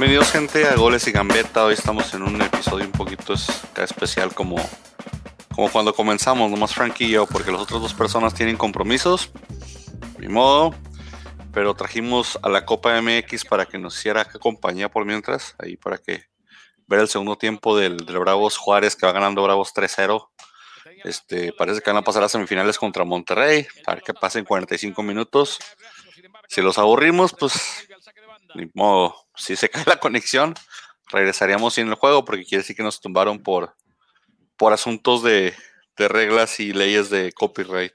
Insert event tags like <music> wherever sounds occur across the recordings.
Bienvenidos gente a Goles y Gambeta. Hoy estamos en un episodio un poquito especial como, como cuando comenzamos, nomás Frank y yo, porque las otras dos personas tienen compromisos. Ni modo. Pero trajimos a la Copa MX para que nos hiciera compañía por mientras, ahí para que ver el segundo tiempo del, Bravos Juárez que va ganando Bravos 3-0. Este, parece que van a pasar a semifinales contra Monterrey, para que pasen 45 minutos. Si los aburrimos, pues ni modo, si se cae la conexión, regresaríamos sin el juego porque quiere decir que nos tumbaron por, por asuntos de, reglas y leyes de copyright.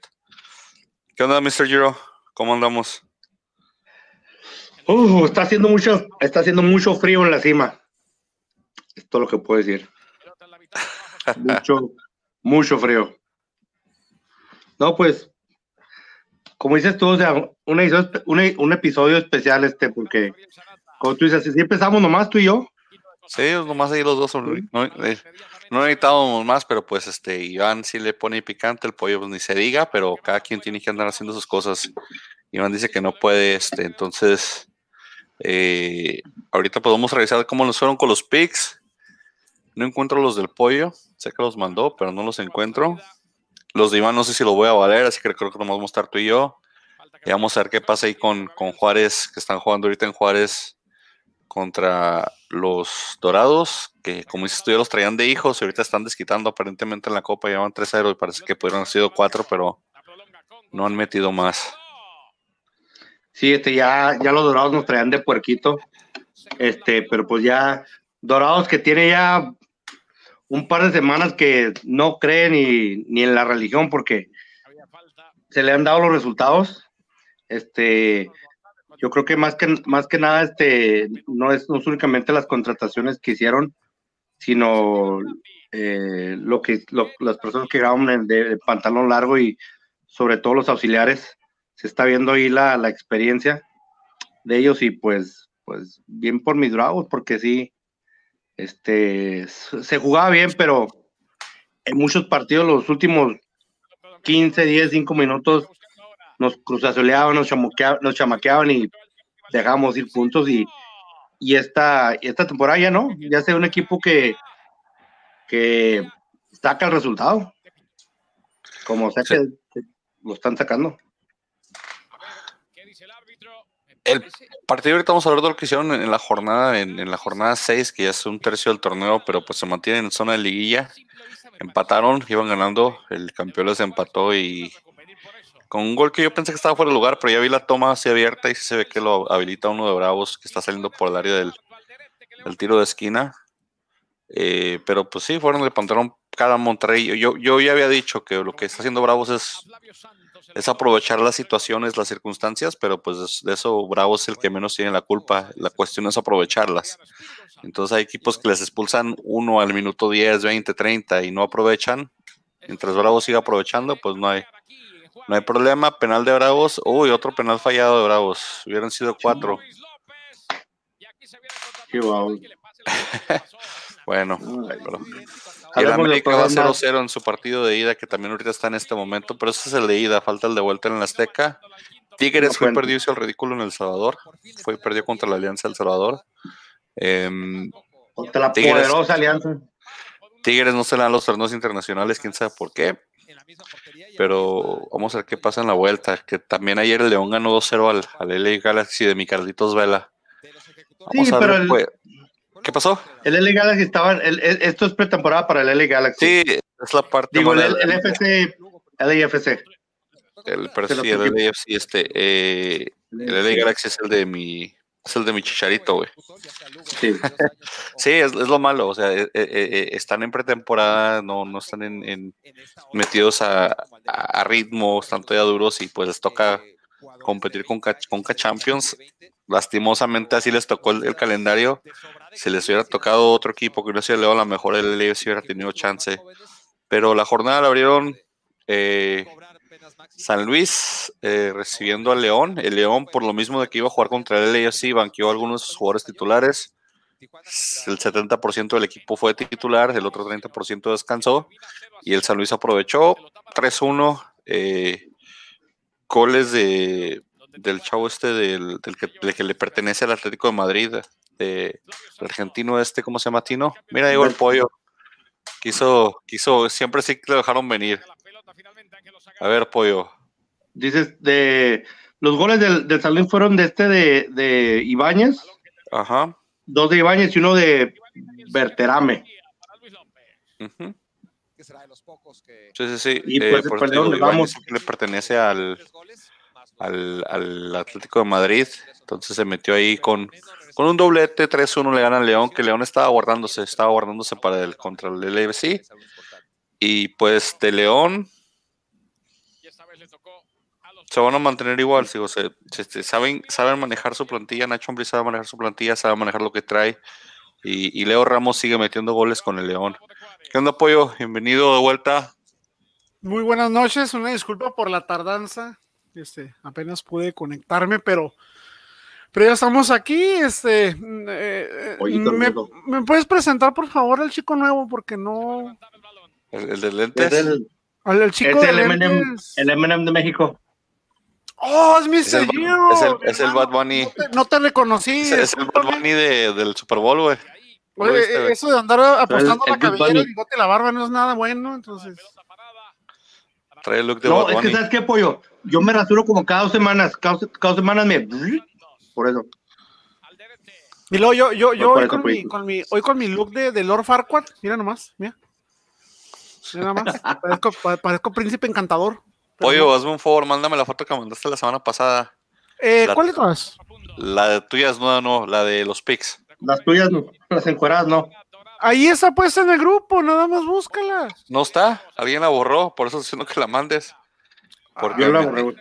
¿Qué onda, Mr. Giro? ¿Cómo andamos? Uh, está haciendo mucho, está haciendo mucho frío en la cima. Es todo lo que puedo decir. <laughs> mucho, mucho frío. No, pues, como dices tú, o sea, un episodio especial este, porque como tú dices, si empezamos nomás tú y yo. Sí, nomás ahí los dos. No, eh, no necesitábamos más, pero pues este, Iván sí le pone picante, el pollo pues, ni se diga, pero cada quien tiene que andar haciendo sus cosas. Iván dice que no puede, este, entonces, eh, ahorita podemos revisar cómo nos fueron con los picks. No encuentro los del pollo, sé que los mandó, pero no los encuentro. Los de Iván no sé si lo voy a valer, así que creo que nomás vamos a estar tú y yo. Y vamos a ver qué pasa ahí con, con Juárez, que están jugando ahorita en Juárez contra los Dorados, que como dices tú, ya los traían de hijos y ahorita están desquitando aparentemente en la Copa, llevan 3-0 y parece que pudieron haber sido 4, pero no han metido más. Sí, este, ya, ya los Dorados nos traían de puerquito, este, pero pues ya Dorados que tiene ya un par de semanas que no creen ni, ni en la religión porque se le han dado los resultados. Este, yo creo que más que más que nada este no es, no únicamente las contrataciones que hicieron sino eh, lo que las personas que graban de, pantalón largo y sobre todo los auxiliares se está viendo ahí la, la experiencia de ellos y pues pues bien por mis bravos porque sí este se jugaba bien pero en muchos partidos los últimos 15 10 5 minutos nos cruzazoleaban, nos, nos chamaqueaban y dejamos ir puntos y, y esta, esta temporada ya no, ya sea un equipo que, que saca el resultado, como sea que, lo están sacando. El partido ahorita vamos a hablar de lo que hicieron en, la jornada, en, la jornada 6, que ya es un tercio del torneo, pero pues se mantienen en zona de liguilla. Empataron, iban ganando, el campeón les empató y con un gol que yo pensé que estaba fuera de lugar, pero ya vi la toma así abierta y se ve que lo habilita uno de Bravos que está saliendo por el área del, tiro de esquina. Eh, pero pues sí, fueron de pantalón cada Monterrey. Yo, yo ya había dicho que lo que está haciendo Bravos es, es aprovechar las situaciones, las circunstancias, pero pues de eso Bravos es el que menos tiene la culpa. La cuestión es aprovecharlas. Entonces hay equipos que les expulsan uno al minuto 10, 20, 30 y no aprovechan. Mientras Bravos siga aprovechando, pues no hay, no hay problema, penal de Bravos. Uy, otro penal fallado de Bravos. Hubieran sido cuatro. <laughs> bueno, pero... Y el América va 0-0 en su partido de ida, que también ahorita está en este momento, pero ese es el de ida, falta el de vuelta en la Azteca. Tigres fue perdido, hizo el ridículo en El Salvador, fue perdió contra la Alianza El Salvador. Em, contra la poderosa Alianza. Tigres no se le dan los torneos internacionales, quién sabe por qué. Pero vamos a ver qué pasa en la vuelta. Que también ayer el León ganó 2-0 al, al LA Galaxy de mi Carlitos Vela. Vamos a ver, pues. ¿Qué pasó? El LA Galaxy estaba. El, esto es pretemporada para el LA Galaxy. Sí, es la parte. Digo, el, el, FC. LAFC. El, sí, el LAFC, este. Eh, el LA Galaxy es el de mi es el de mi chicharito, güey. Sí, <laughs> sí es, lo malo. O sea, eh, eh, están en pretemporada, no, no están en, metidos a, a, ritmo, están todavía duros y pues les toca competir con, con Champions. Lastimosamente así les tocó el, calendario. Si les hubiera tocado otro equipo que no hubiera sido a lo mejor el LFC hubiera tenido chance. Pero la jornada la abrieron eh, San Luis eh, recibiendo al León. El León, por lo mismo de que iba a jugar contra el LAFC, banqueó a algunos de sus jugadores titulares. El 70% del equipo fue titular, el otro 30% descansó. Y el San Luis aprovechó 3-1. Eh, goles de, del chavo este del, que, le pertenece al Atlético de Madrid, de el argentino este, ¿cómo se llama Tino? Mira, llegó el pollo. Quiso, quiso, siempre sí que lo dejaron venir. A ver, pollo. Dices, de los goles del, del Salín fueron de este de, de Ibáñez. Ajá. Dos de Ibáñez y uno de Berterame. Sí, sí, sí. Y eh, pues, por te digo, le pertenece al, al, al Atlético de Madrid. Entonces se metió ahí con, con un doblete, 3-1 le gana al León, que León estaba guardándose, estaba guardándose para el contra el LFC. Y pues de León se van a mantener igual, sigo, se, saben, saben manejar su plantilla, Nacho Ambriz sabe manejar su plantilla, sabe manejar lo que trae. Y, y Leo Ramos sigue metiendo goles con el León. ¿Qué onda, Pollo? Bienvenido de vuelta. Muy buenas noches, una disculpa por la tardanza. Este, apenas pude conectarme, pero, pero ya estamos aquí. Este, mm, eh, Pollito me, puedes presentar por favor al chico nuevo? Porque no. El, el de Es lentes. el, al chico es de el M&M, lentes. el M&M de México. Oh, es mi Es el- es el- es el. Bad Bunny. No te, no te reconocí. Es el Bad. Bunny de- del Super Bowl, güey. ¿Lo Oye, güey? eso de andar apostando el la cabellera, el bigote y la barba no es nada bueno, entonces. Trae el look de No, Bad es que. ¿sabes qué, pollo? Yo me rasuro como cada dos semanas. Cada, cada dos semanas me... Por eso. Y luego yo, yo, yo hoy con, mi, con mi, hoy con mi look de, de Lord Farquaad, mira nomás, mira. Mira nada más, <laughs> parezco, pa- parezco príncipe encantador. Pollo, no. hazme un favor, mándame la foto que mandaste la semana pasada. Eh, la- ¿Cuál de todas? La de tuya es nueva, no, la de los pics. Las tuyas, no. Las encueradas, no. Ahí está puesta en el grupo, nada más búscala. No está, alguien la borró, por eso estoy diciendo que la mandes. Porque Yo la me- borré, güey.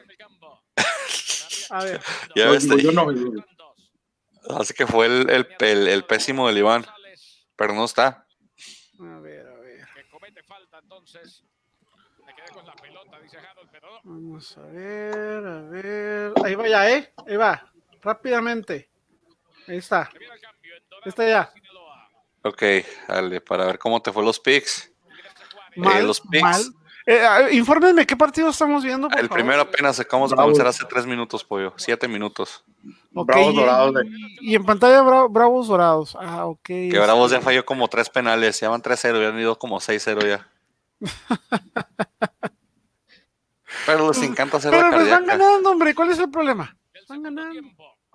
A ver, <laughs> ya No, ves, yo no, yo- así que fue el, el, el- el pésimo del Iván, pero no está. a ver, a ver. Vamos a ver, a ver. Ahí va ya, ¿eh? Ahí va, rápidamente. Ahí está. Está ya. Ok, dale, para ver cómo te fue los pics. Mal, los picks. mal. Eh, infórmenme qué partido estamos viendo. por El favor? primero apenas acabamos de comenzar hace tres minutos, pollo. Siete minutos. Ok, Bravos y- dorados de- Y en pantalla Bra- Bravos Dorados. Ah, ok. Que Bravos ya falló como tres penales, ya van 3-0, ya han ido como 6-0 ya. <laughs> Pero les encanta hacer Pero la pues van ganando, hombre. ¿Cuál es el problema? Van ganando.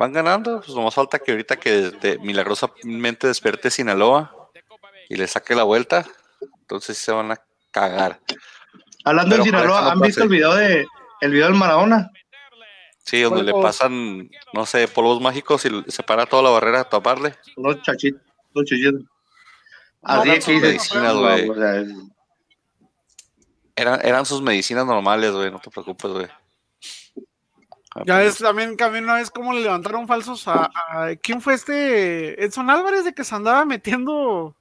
Van ganando, pues nomás falta que ahorita que de- milagrosamente despierte Sinaloa y le saque la vuelta, entonces sí se van a cagar. Hablando Pero de Sinaloa, ¿han visto el video de el video del Maradona? Sí, donde le pasan, no sé, polvos mágicos y se para toda la barrera a taparle. Los chachitos, los chachitos. Así es que medicinas, güey. Eran, eran sus medicinas normales, güey, no te preocupes, güey. Ah, Ya pues, es también mí una vez como le levantaron falsos a, a- ¿quién fue este? Edson Álvarez de que se andaba metiendo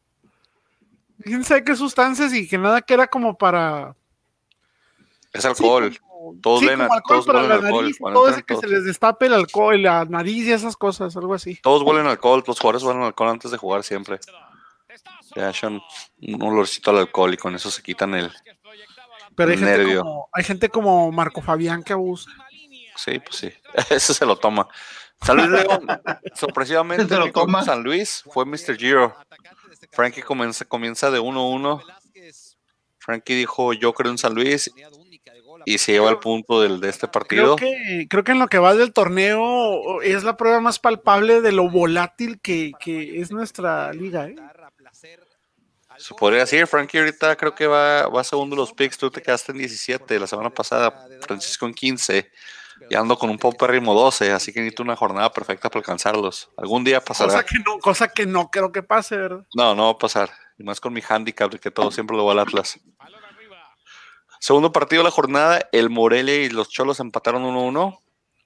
quién sabe qué sustancias y que nada que era como para Es alcohol. Sí, como- Todos sí, como alcohol todos para la alcohol, nariz todo entran que se les destape el alcohol, la nariz y esas cosas, algo así. Todos huelen alcohol, los jugadores huelen alcohol antes de jugar siempre. Ya echan un olorcito al alcohol y con eso se quitan el... Pero hay gente, Nervio. como, hay gente como Marco Fabián que abusa. Sí, pues sí. <laughs> Ese se lo toma. San Luis León, sorpresivamente, Se lo toma. San Luis fue Mr. Giro. Frankie comienza, comienza de 1-1. Frankie dijo, yo creo en San Luis y se lleva el punto del, de este Creo partido. que, creo que en lo que va del torneo es la prueba más palpable de lo volátil que, que es nuestra liga. ¿eh? Se podría decir, Frankie ahorita creo que va, va segundo los picks, tú te quedaste en 17 la semana pasada, Francisco en 15, y ando con un popérrimo 12, así que necesito una jornada perfecta para alcanzarlos. Algún día pasará. Cosa que, no, cosa que no creo que pase, ¿verdad? No, no va a pasar. Y más con mi handicap que todo siempre lo va al Atlas. Segundo partido de la jornada, el Morelia y los Cholos empataron 1-1.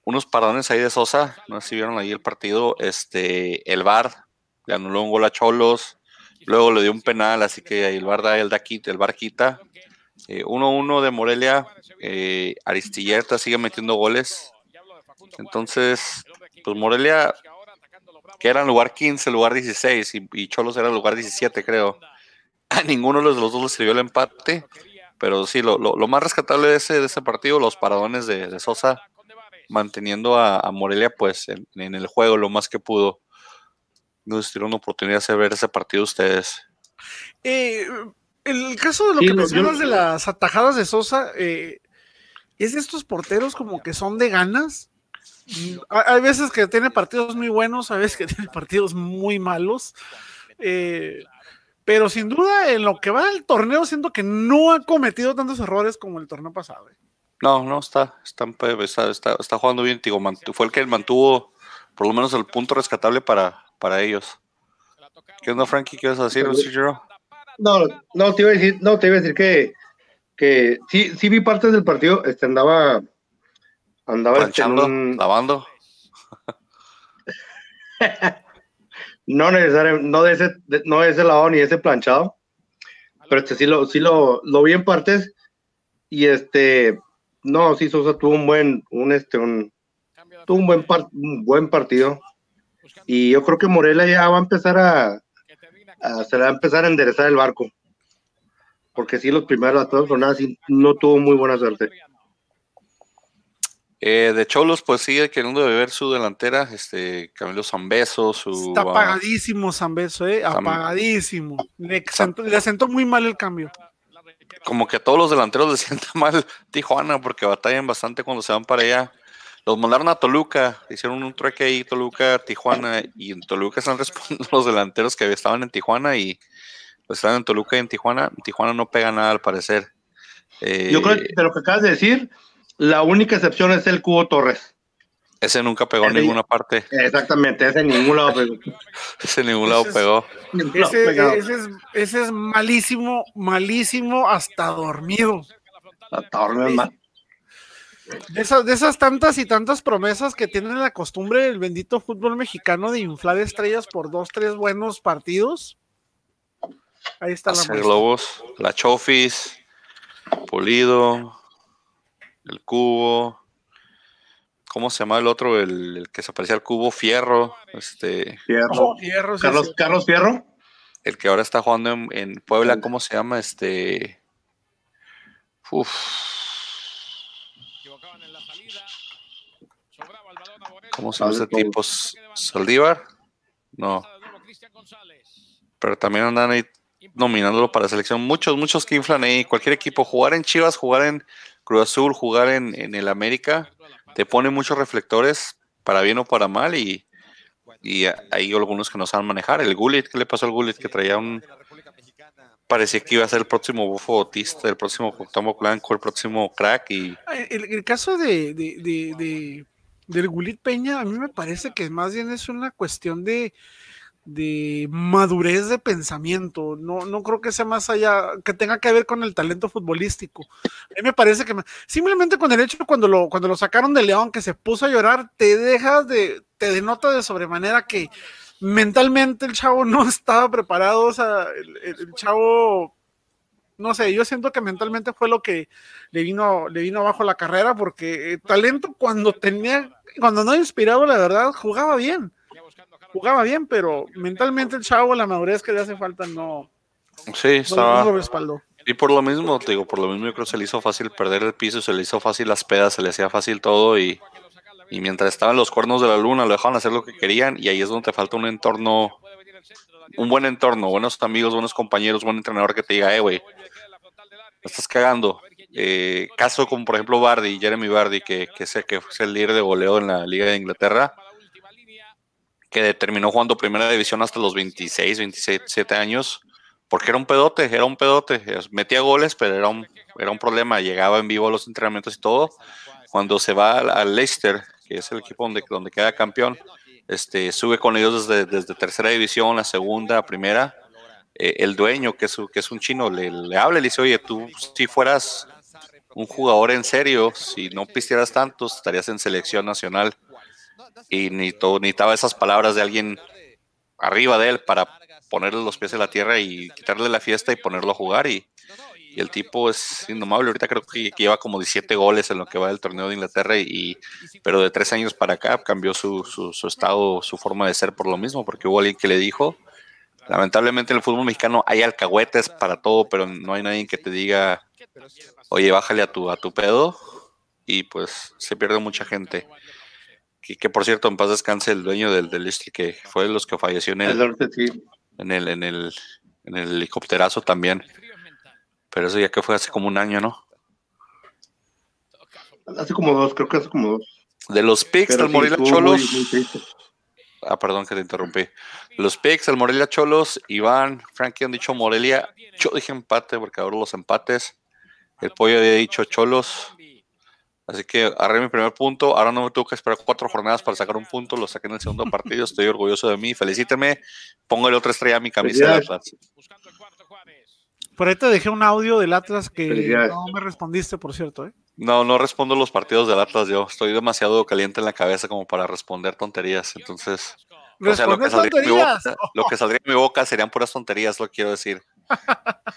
Unos parones ahí de Sosa, no sé si vieron ahí el partido. Este, el VAR le anuló un gol a Cholos, luego le dio un penal, así que ahí el VAR da el, da quita, el VAR quita. Eh, 1-1 de Morelia, eh, Aristillerta sigue metiendo goles. Entonces, pues Morelia, que era en lugar 15, lugar 16, y, Cholos era el lugar 17, creo. A ninguno de los dos les sirvió el empate, pero sí, lo, lo- lo más rescatable de ese, de ese partido, los paradones de, Sosa, manteniendo a, Morelia pues en, el juego lo más que pudo. nos dieron oportunidad de ver ese partido ustedes. Eh, el caso de lo que mencionas de las atajadas de Sosa, eh, es de estos porteros como que son de ganas. Hay veces que tiene partidos muy buenos, hay veces que <laughs> tiene partidos muy malos. Eh, pero sin duda, en lo que va el torneo, siento que no ha cometido tantos errores como el torneo pasado. ¿eh? No, no, está, está, está, está, jugando bien. Digo, fue el que mantuvo por lo menos el punto rescatable para, para ellos. ¿Qué onda, Frankie? ¿Qué vas a decir, No, no, te iba a decir, no, te iba a decir que, que sí, sí vi partes del partido, este andaba, andaba este, lavando. <laughs> no necesariamente, no de ese, no de ese lavado ni ese planchado, pero este sí lo, sí lo, lo vi en partes y este, no, sí Sosa tuvo un buen, un este, un, tuvo un buen, un buen partido y yo creo que Morela ya va a empezar a, se le va a empezar a enderezar el barco. Porque sí, los primeros jornadas sí, no tuvo muy buena suerte. Eh, de Cholos, pues sigue queriendo beber su delantera, este Camilo Zambeso, su... Está ah, apagadísimo Zambeso, eh, apagadísimo. Le, le asentó muy mal el cambio. Como que a todos los delanteros les <laughs> sienta mal Tijuana, porque batallan bastante cuando se van para allá. Los mandaron a Toluca, hicieron un trueque ahí, Toluca, Tijuana, y en Toluca están <laughs> respondiendo los delanteros que estaban en Tijuana y pues están en Toluca y en Tijuana. Tijuana no pega nada al parecer. Yo creo que de lo que acabas de decir, la única excepción es el Cubo Torres. Ese nunca pegó en ninguna parte. Exactamente, ese en ningún lado pegó. <laughs> ese en ningún lado pegó. Ese, es, malísimo, malísimo hasta dormido. Hasta dormido, de esas, de esas tantas y tantas promesas que tienen la costumbre el bendito fútbol mexicano de inflar estrellas por dos, tres buenos partidos. Ahí está la globos, la Chofis, Polido, el Cubo. ¿Cómo se llama el otro? El, que se parecía al Cubo, Fierro. Este, Fierro. Carlos, Carlos Fierro. El que ahora está jugando en, en Puebla, ¿cómo se llama? Este. Uf ¿Cómo se llama ese tipo? ¿Saldívar? No. Pero también andan ahí nominándolo para selección. Muchos, muchos que inflan ahí. Cualquier equipo, jugar en Chivas, jugar en Cruz Azul, jugar en, el América, te pone muchos reflectores para bien o para mal y, y hay algunos que no saben manejar. El Gullit, ¿qué le pasó al Gullit? Que traía un... Parecía que iba a ser el próximo bufo autista, el próximo Cuauhtémoc Blanco, el próximo crack y... El, caso de del Gulit Peña, a mí me parece que más bien es una cuestión de, de madurez de pensamiento. No, no creo que sea más allá, que tenga que ver con el talento futbolístico. A mí me parece que simplemente con el hecho cuando lo, cuando lo sacaron de León, que se puso a llorar, te dejas de, te denota de sobremanera que mentalmente el chavo no <laughs> estaba preparado. O sea, el chavo no sé, yo siento que mentalmente fue lo que le vino, le vino abajo la carrera, porque eh, talento cuando tenía, cuando no inspirado, la verdad, jugaba bien. Jugaba bien, pero mentalmente el chavo, la madurez que le hace falta, no. Sí, estaba. y por lo mismo, te digo, por lo mismo yo creo que se le hizo fácil perder el piso, se le hizo fácil las pedas, se le hacía fácil todo y, y mientras estaban los cuernos de la luna lo dejaban hacer lo que querían y ahí es donde te falta un entorno un buen entorno, buenos amigos, buenos compañeros, buen entrenador que te diga, eh, güey, estás cagando. Eh, caso como por ejemplo Bardi, Jeremy Bardi, que, que, sé que fue el líder de goleo en la Liga de Inglaterra, que terminó jugando primera división hasta los 26, 27 años, porque era un pedote, era un pedote, metía goles, pero era un, era un problema, llegaba en vivo a los entrenamientos y todo. Cuando se va al Leicester, que es el equipo donde queda campeón, este, sube con ellos desde, tercera división, la segunda, primera. Eh, el dueño, que es, que es un chino, le, le habla y le dice, oye, tú si fueras un jugador en serio, si no pistieras tanto, estarías en selección nacional. Y ni todo, necesitaba esas palabras de alguien arriba de él para ponerle los pies en la tierra y quitarle la fiesta y ponerlo a jugar. Y, y el tipo es indomable. Ahorita creo que, lleva como 17 goles en lo que va del torneo de Inglaterra, y, pero de tres años para acá cambió su, su, estado, su forma de ser por lo mismo, porque hubo alguien que le dijo, lamentablemente en el fútbol mexicano hay alcahuetes para todo, pero no hay nadie que te diga, oye, bájale a tu, a tu pedo, y pues se pierde mucha gente. que, por cierto, en paz descanse el dueño del, del este, que fue de los que falleció en el, en el, en el, en el helicópterazo también. Pero eso ya que fue hace como un año, ¿no? Hace como dos, creo que hace como dos. De los picks Pero del sí, Morelia Cholos. muy- muy triste. Ah, perdón que te interrumpí. Los picks, el Morelia Cholos, Iván, Frankie han dicho Morelia. Yo dije empate porque ahora los empates. El pollo había dicho Cholos. Así que agarré mi primer punto. Ahora no me tuve que esperar cuatro jornadas para sacar un punto. Lo saqué en el segundo partido. Estoy orgulloso de mí. Felicíteme. Póngale otra estrella a mi camisa de Felicidades. Atlas. Por ahí te dejé un audio del Atlas que no me respondiste, por cierto, ¿eh? No, no respondo los partidos del Atlas. Yo estoy demasiado caliente en la cabeza como para responder tonterías. Entonces, o sea, lo que, saldría de mi tonterías. boca, lo que saldría de mi boca serían puras tonterías, lo quiero decir.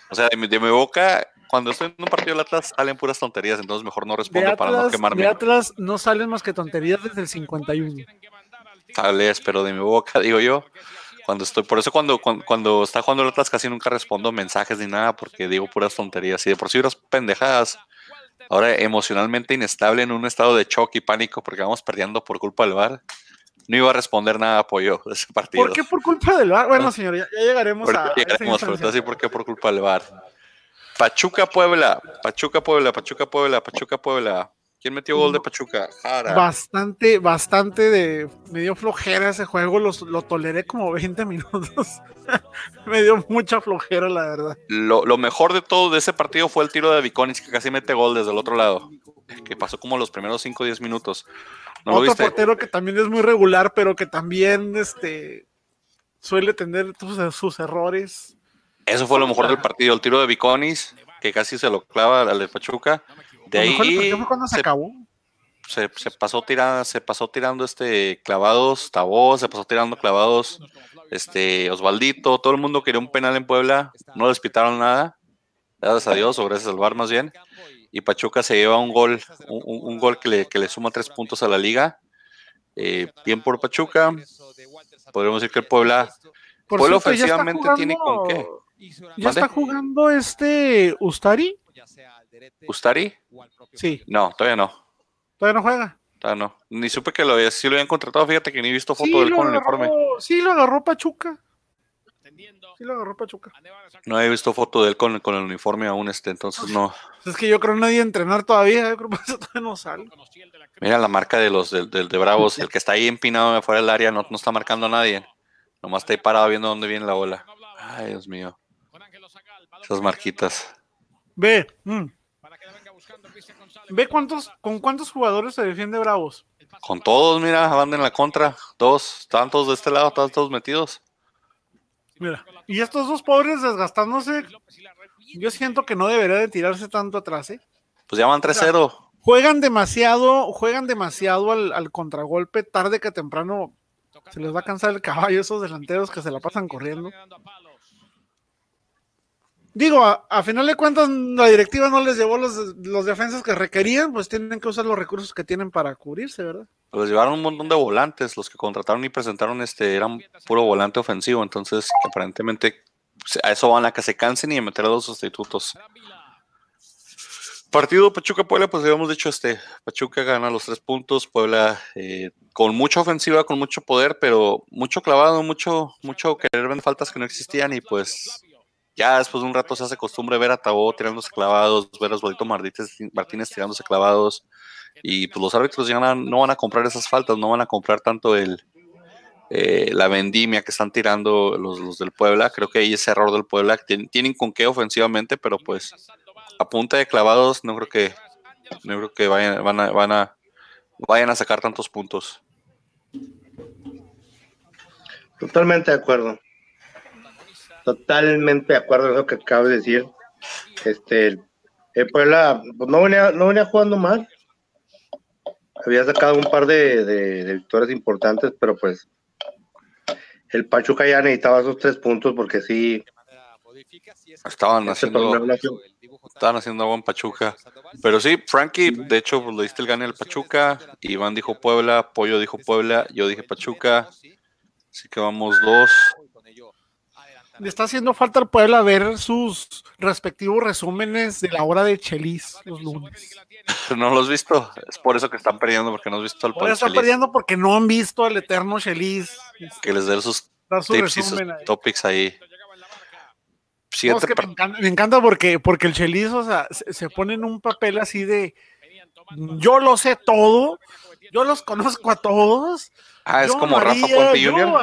O sea, de mi, de mi boca, cuando estoy en un partido del Atlas, salen puras tonterías, entonces mejor no respondo para no quemarme. de Atlas no salen más que tonterías desde el 51. Tal vez, pero de mi boca, digo yo, cuando estoy, por eso cuando, cuando, cuando está jugando el Atlas casi nunca respondo mensajes ni nada, porque digo puras tonterías. Y de por sí unas pendejadas. Ahora emocionalmente inestable en un estado de shock y pánico porque vamos perdiendo por culpa del VAR. No iba a responder nada apoyo de ese partido. ¿Por qué por culpa del VAR? Bueno, señor, ya, ya llegaremos a, llegaremos, pero te voy a instancia. decir por qué por culpa del VAR. Pachuca Puebla, Pachuca Puebla, Pachuca Puebla, Pachuca Puebla. ¿Quién metió gol de Pachuca? Jara. Bastante, bastante de. Me dio flojera ese juego, los- lo toleré como <laughs> 20 minutos. <laughs> me dio mucha flojera, la verdad. Lo, lo mejor de todo de ese partido fue el tiro de Viconis, que casi mete gol desde el otro lado. Que pasó como los primeros 5 o 10 minutos. ¿No lo Otro portero que también es muy regular, pero que también este, suele tener sus, sus errores. Eso fue lo mejor del partido. El tiro de Viconis, que casi se lo clava al de Pachuca. De mejor ahí partido fue cuando se, se, acabó. se- se pasó tirando, se pasó tirando este clavados, Tabó, se pasó tirando clavados, este Osvaldito, todo el mundo quería un penal en Puebla, no les pitaron nada, gracias a Dios, o gracias al VAR más bien, y Pachuca se lleva un gol, un, gol que le, que le suma tres puntos a la liga. Eh, bien por Pachuca, podríamos decir que el Puebla, Por Puebla cierto, ofensivamente tiene con qué. ¿Ya está jugando este Ustari? ¿Ustari? Sí, No, todavía no. todavía no juega. todavía no. Ni supe que lo había, sí lo habían contratado, fíjate que ni he visto foto Sí del lo, con el uniforme. sí, lo agarró Pachuca. Sí, lo agarró Pachuca. No he visto foto de él con, con el uniforme aún, este, entonces no. Es que yo creo que nadie entrenar todavía. Yo creo que eso todavía no sale. Mira la marca de los del, del- de Bravos, el que está ahí empinado afuera del área, no, no está marcando a nadie. Nomás está ahí parado viendo dónde viene la bola. Ay, Dios mío. Esas marquitas. Ve, mm, ve cuántos, con cuántos jugadores se defiende Bravos. Con todos, mira, van en la contra. Dos, estaban todos de este lado, estaban todos metidos. Mira, y estos dos pobres desgastándose. Yo siento que no debería de tirarse tanto atrás, ¿eh? Pues ya van 3-0. Juegan demasiado, juegan demasiado al, al contragolpe, tarde que temprano se les va a cansar el caballo esos delanteros que se la pasan corriendo. Digo, a, final de cuentas, la directiva no les llevó los, los defensas que requerían, pues tienen que usar los recursos que tienen para cubrirse, ¿verdad? Pues llevaron un montón de volantes. Los que contrataron y presentaron este eran puro volante ofensivo. Entonces, aparentemente a eso van a que se cansen y a meter a los sustitutos. Partido Pachuca-Puebla, pues habíamos dicho, este, Pachuca gana los tres puntos, Puebla eh, con mucha ofensiva, con mucho poder, pero mucho clavado, mucho, mucho querer ver faltas que no existían y pues ya después de un rato se hace costumbre ver a Tabó tirándose clavados, ver a Osvaldo Martínez, tirándose clavados y pues los árbitros ya no, van a comprar esas faltas, no van a comprar tanto el eh, la vendimia que están tirando los, del Puebla, creo que ahí es error del Puebla, tien- tienen con qué ofensivamente, pero pues a punta de clavados no creo que no creo que vayan van a vayan a sacar tantos puntos. Totalmente de acuerdo. Totalmente de acuerdo en lo que acabas de decir. Este, el, el Puebla pues, no, venía, no venía jugando mal. Había sacado un par de, de- de victorias importantes, pero pues el Pachuca ya necesitaba esos tres puntos porque sí, Estaban este haciendo estaban haciendo agua en Pachuca. Pero sí, Frankie, de hecho, pues, le diste el gane al Pachuca. Iván dijo Puebla, Pollo dijo Puebla, yo dije Pachuca. Así que vamos dos le está haciendo falta al pueblo ver sus respectivos resúmenes de la hora de Chelis los lunes. <laughs> No los has visto, es por eso que están perdiendo, porque no has visto al pueblo. Están perdiendo porque no han visto al eterno Chelis. Que les dé sus tips y sus topics ahí. me, encanta, porque, porque el Chelis, o sea, se, pone en un papel así de yo lo sé todo, yo los conozco a todos. Ah, es como Rafa Puente Junior.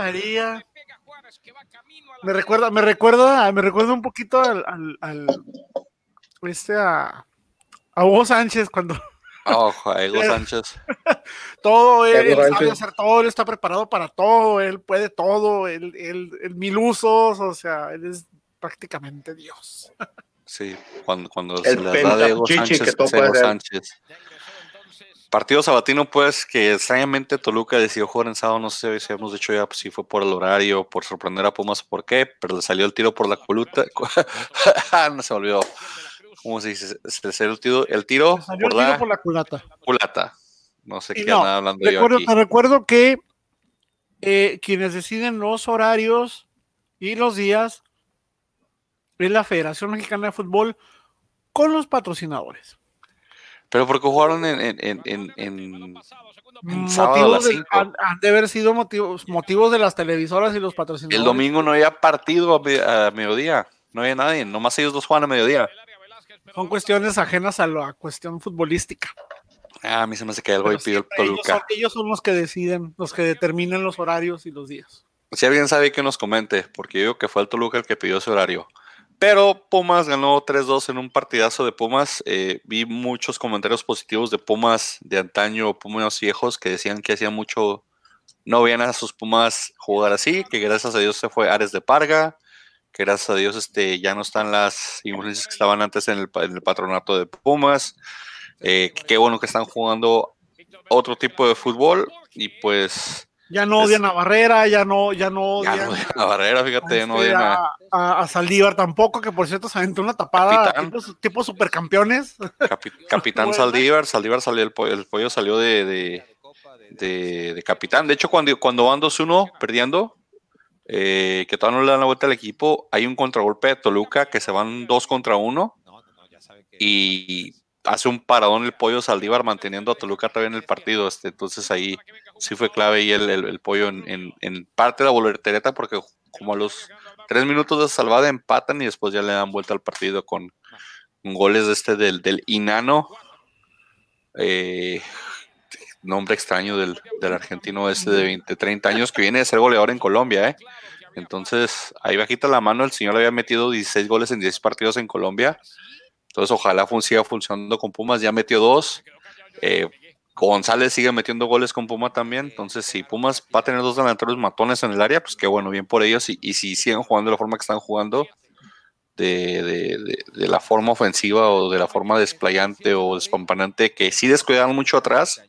Me recuerda, me recuerda, me recuerda un poquito al, al, este a, a, Hugo Sánchez cuando. Ojo, a Hugo <laughs> Sánchez. todo, él, sabe hacer todo, él está preparado para todo, él puede todo, él, él, mil usos, o sea, él es prácticamente Dios. Sí, cuando, cuando se le da de Hugo Sánchez, Hugo Sánchez. Partido sabatino, pues, que extrañamente Toluca decidió jugar en sábado, no sé si hemos dicho ya pues, si fue por el horario, por sorprender a Pumas o por qué, pero le salió el tiro por la coluta. <laughs> no se olvidó. ¿Cómo se dice? Se salió el tiro, el tiro, por, la, por la culata. culata. No sé qué no, hablando recuerdo, yo Te recuerdo que eh, quienes deciden los horarios y los días es la Federación Mexicana de Fútbol con los patrocinadores. Pero porque jugaron en, en, en, en, en sábado de, han, de haber sido motivos, motivos de las televisoras y los patrocinadores. El domingo no había partido a, mediodía, no había nadie, nomás ellos dos juegan a mediodía. Son cuestiones ajenas a la cuestión futbolística. Ah, a mí se me hace que algo y pidió el Toluca. Ellos son, los que deciden, los que determinan los horarios y los días. Si alguien sabe que nos comente, porque yo digo que fue el Toluca el que pidió ese horario. Pero Pumas ganó 3-2 en un partidazo de Pumas. Eh, vi muchos comentarios positivos de Pumas de antaño, Pumas viejos, que decían que hacía mucho, no veían a sus Pumas jugar así, que gracias a Dios se fue Ares de Parga, que gracias a Dios este, ya no están las influencias que estaban antes en el, patronato de Pumas. Eh, qué bueno que están jugando otro tipo de fútbol y pues ya no odian a Barrera, ya no, ya no odian, ya no odian a Barrera, fíjate, ya no odian a, a, Saldívar tampoco, que por cierto se aventó una tapada tipo, tipo, supercampeones. capitán Saldívar, Saldívar salió, el, pollo, el pollo salió de, de, de, capitán. De hecho, cuando, cuando van 2-1 perdiendo, eh, que todavía no le dan la vuelta al equipo, hay un contragolpe de Toluca que se van 2 contra 1 y hace un paradón el pollo Saldívar manteniendo a Toluca todavía en el partido. Este, entonces ahí sí fue clave y el, el, pollo en, en, parte de la voltereta porque como a los tres minutos de salvada empatan y después ya le dan vuelta al partido con, goles de este del, del Inano. Eh, nombre extraño del, del, argentino este de 20, 30 años que viene de ser goleador en Colombia, ¿eh? Entonces, ahí bajita la mano, el señor había metido 16 goles en 10 partidos en Colombia. Entonces, ojalá siga funcionando con Pumas. Ya metió dos. Eh, González sigue metiendo goles con Puma también. Entonces, si Pumas va a tener dos delanteros matones en el área, pues qué bueno, bien por ellos. Y, si siguen jugando de la forma que están jugando, de, la forma ofensiva o de la forma desplayante o despampanante, que sí descuidaron mucho atrás.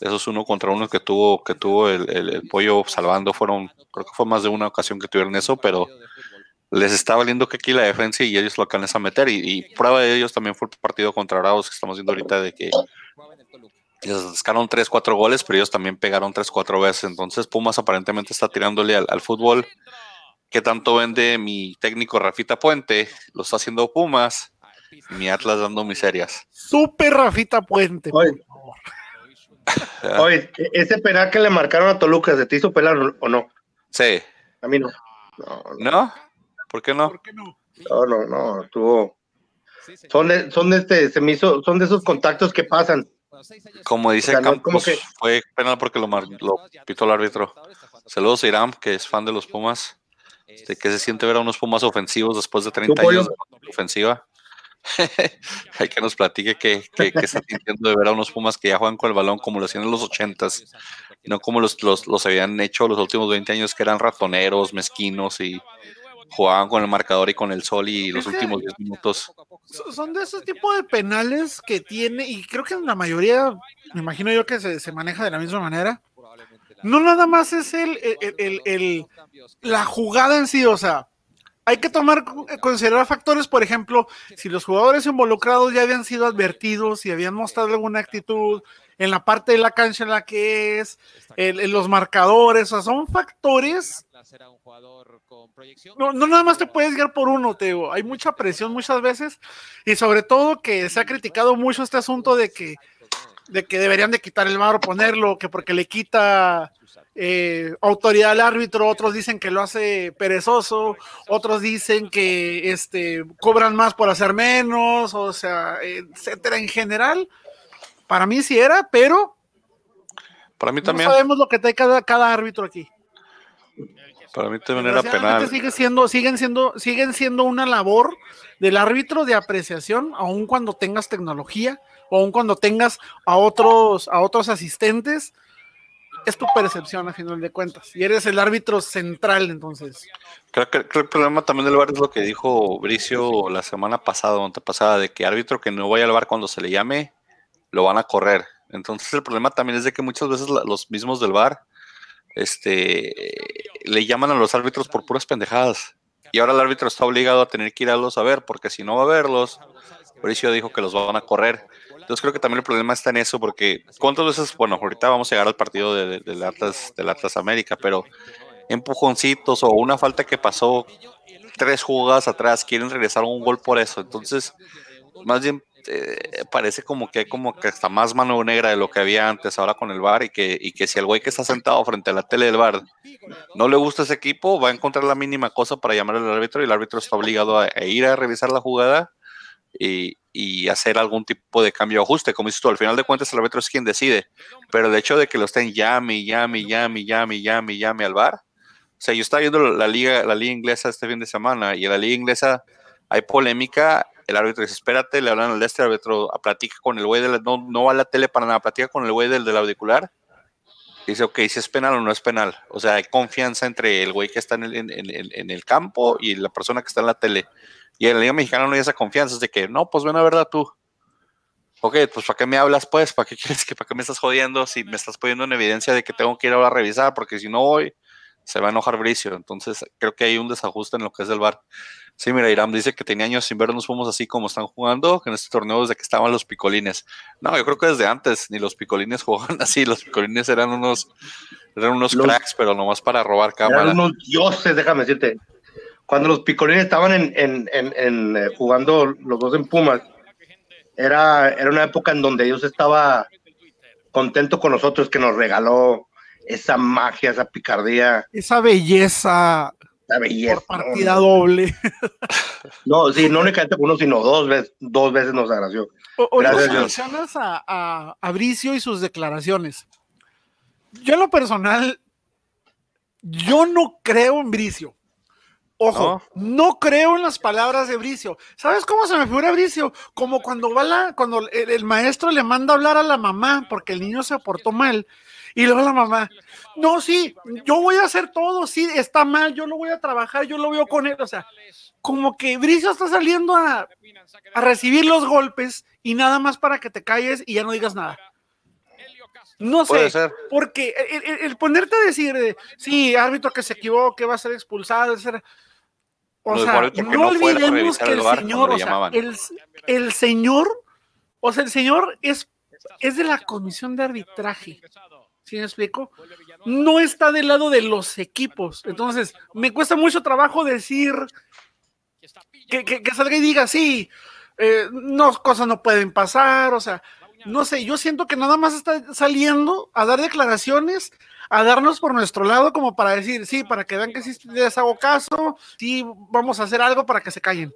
Esos uno contra uno que tuvo, que tuvo el, el pollo salvando fueron, creo que fue más de una ocasión que tuvieron eso, pero les está valiendo que aquí la defensa y ellos lo alcanzan a meter. Y, prueba de ellos también fue el partido contra Bravos que estamos viendo ahorita de que les sacaron 3, 4 goles, pero ellos también pegaron 3, 4 veces. Entonces Pumas aparentemente está tirándole al, fútbol. que tanto vende mi técnico Rafita Puente? Lo está haciendo Pumas. Y mi Atlas dando miserias. Super Rafita Puente. Oye, <laughs> ese penal que le marcaron a Toluca, ¿se te hizo pelar o no? Sí. A mí no. ¿No? ¿Por qué no? no? No, no, tuvo. Son de, son de este, se me hizo, son de esos contactos que pasan. Como dice Campos, fue penal porque lo, lo pitó el árbitro. Saludos a Irán, que es fan de los Pumas. De que se siente ver a unos Pumas ofensivos después de 30 años de ofensiva. <laughs> Hay que nos platique que, que, está sintiendo de ver a unos Pumas que ya juegan con el balón como lo hacían en los 80s, no como los, los, los habían hecho los últimos 20 años que eran ratoneros, mezquinos y jugaban con el marcador y con el sol y los últimos 10 minutos. Son de esos tipos de penales que tiene, y creo que en la mayoría, me imagino yo que se, maneja de la misma manera. No nada más es el, el, la jugada en sí, o sea, hay que tomar, considerar factores, por ejemplo, si los jugadores involucrados ya habían sido advertidos y habían mostrado alguna actitud en la parte de la cancha en la que es, en los marcadores, o sea, son factores. No, no nada más te puedes guiar por uno, Teo. Hay mucha presión muchas veces y sobre todo que se ha criticado mucho este asunto de que, de que deberían de quitar el bar o ponerlo, que porque le quita eh, autoridad al árbitro, otros dicen que lo hace perezoso, otros dicen que este, cobran más por hacer menos, o sea, etcétera. En general, para mí sí era, pero para mí también. No sabemos lo que trae cada, cada árbitro aquí. Para mí también era penal. Sigue siendo, siguen siendo, siguen siendo una labor del árbitro de apreciación, aun cuando tengas tecnología, aun cuando tengas a otros, a otros asistentes es tu percepción a final de cuentas. Y eres el árbitro central, entonces. Creo que, el problema también del bar es lo que dijo Bricio la semana pasada o antepasada, de que árbitro que no vaya al bar cuando se le llame, lo van a correr. Entonces el problema también es de que muchas veces los mismos del bar este, le llaman a los árbitros por puras pendejadas. Y ahora el árbitro está obligado a tener que ir a los a ver, porque si no va a verlos, Bricio dijo que los van a correr. Entonces creo que también el problema está en eso, porque cuántas veces, bueno, ahorita vamos a llegar al partido del de, Atlas, del Atlas América, pero empujoncitos o una falta que pasó tres jugadas atrás, quieren regresar un gol por eso. Entonces, más bien eh, parece como que hay como que está más mano negra de lo que había antes ahora con el bar y que, y que si el güey que está sentado frente a la tele del bar no le gusta ese equipo, va a encontrar la mínima cosa para llamar al árbitro y el árbitro está obligado a ir a revisar la jugada y, hacer algún tipo de cambio o ajuste. Como dices tú, al final de cuentas el árbitro es quien decide, pero el hecho de que lo estén llame, llame, llame, llame, llame, llame al bar. O sea, yo estaba viendo la liga, la liga inglesa este fin de semana y en la liga inglesa hay polémica. El árbitro dice, espérate, le hablan al este árbitro, platica con el güey del, no, no va a la tele para nada, platica con el güey del, del auricular. Dice, ok, si es penal o no es penal. O sea, hay confianza entre el güey que está en el, en el campo y la persona que está en la tele. Y en la Liga Mexicana no hay esa confianza, es de que, no, pues ven a verla tú. Ok, pues ¿para qué me hablas pues? ¿Para qué <laughs> quieres que, para qué me estás jodiendo si me estás poniendo en evidencia de que tengo que ir ahora a revisar? Porque si no voy, se va a enojar Bricio. Entonces creo que hay un desajuste en lo que es el bar. Sí, mira, Iram dice que tenía años sin ver unos fumos así como están jugando en este torneo desde que estaban los picolines. No, yo creo que desde antes ni los picolines <laughs> jugaban así. Los picolines eran unos, eran unos cracks, pero nomás para robar cámara. Eran unos dioses, déjame decirte cuando los picolines estaban en, eh, jugando los dos en Pumas, era, era una época en donde Dios estaba contento con nosotros, que nos regaló esa magia, esa picardía. Esa belleza. Belleza. Por partida doble. <laughs> No, sí, no únicamente uno, sino dos veces, dos veces nos agració. Gracias a, a, a Bricio y sus declaraciones. Yo en lo personal, yo no creo en Bricio. Ojo, no. creo en las palabras de Bricio. ¿Sabes cómo se me figura Bricio? Como cuando va la, cuando el, maestro le manda a hablar a la mamá porque el niño se portó mal. Y luego la mamá, no, sí, yo voy a hacer todo, sí, está mal, yo lo voy a trabajar, yo lo veo con él. O sea, como que Bricio está saliendo a, a recibir los golpes y nada más para que te calles y ya no digas nada. No sé, porque el, ponerte a decir, sí, árbitro que se equivoque, va a ser expulsado, etc. O sea, no, olvidemos que el señor, o sea, el, señor, o sea, el señor es, es de la comisión de arbitraje. ¿Sí me explico? No está del lado de los equipos. Entonces, me cuesta mucho trabajo decir que, que, salga y diga, sí, eh, no, cosas no pueden pasar, o sea, no sé, yo siento que nada más está saliendo a dar declaraciones a darnos por nuestro lado como para decir, sí, para que vean que sí les hago caso, sí, vamos a hacer algo para que se callen.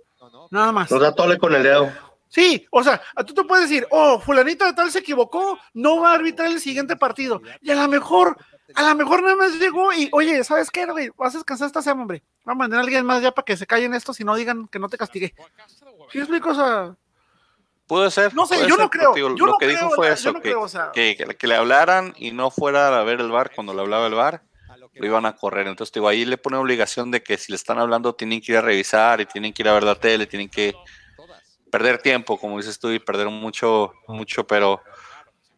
Nada más. Nos da tole con el dedo. Sí, o sea, tú te puedes decir, oh, fulanito de tal se equivocó, no va a arbitrar el siguiente partido. Y a lo mejor, a lo mejor nada más llegó y, oye, ¿sabes qué, güey? Vas a descansar esta semana, hombre. Va a mandar a alguien más ya para que se callen estos y no digan que no te castigué. ¿Sí explico? O sea, Puede ser. No sé, yo no creo. lo que dijo fue eso, que, que, le hablaran y no fuera a ver el bar cuando le hablaba el bar, lo iban a correr. Entonces, digo, ahí le pone obligación de que si le están hablando tienen que ir a revisar y tienen que ir a ver la tele, tienen que perder tiempo, como dices tú, y perder mucho, mucho, pero,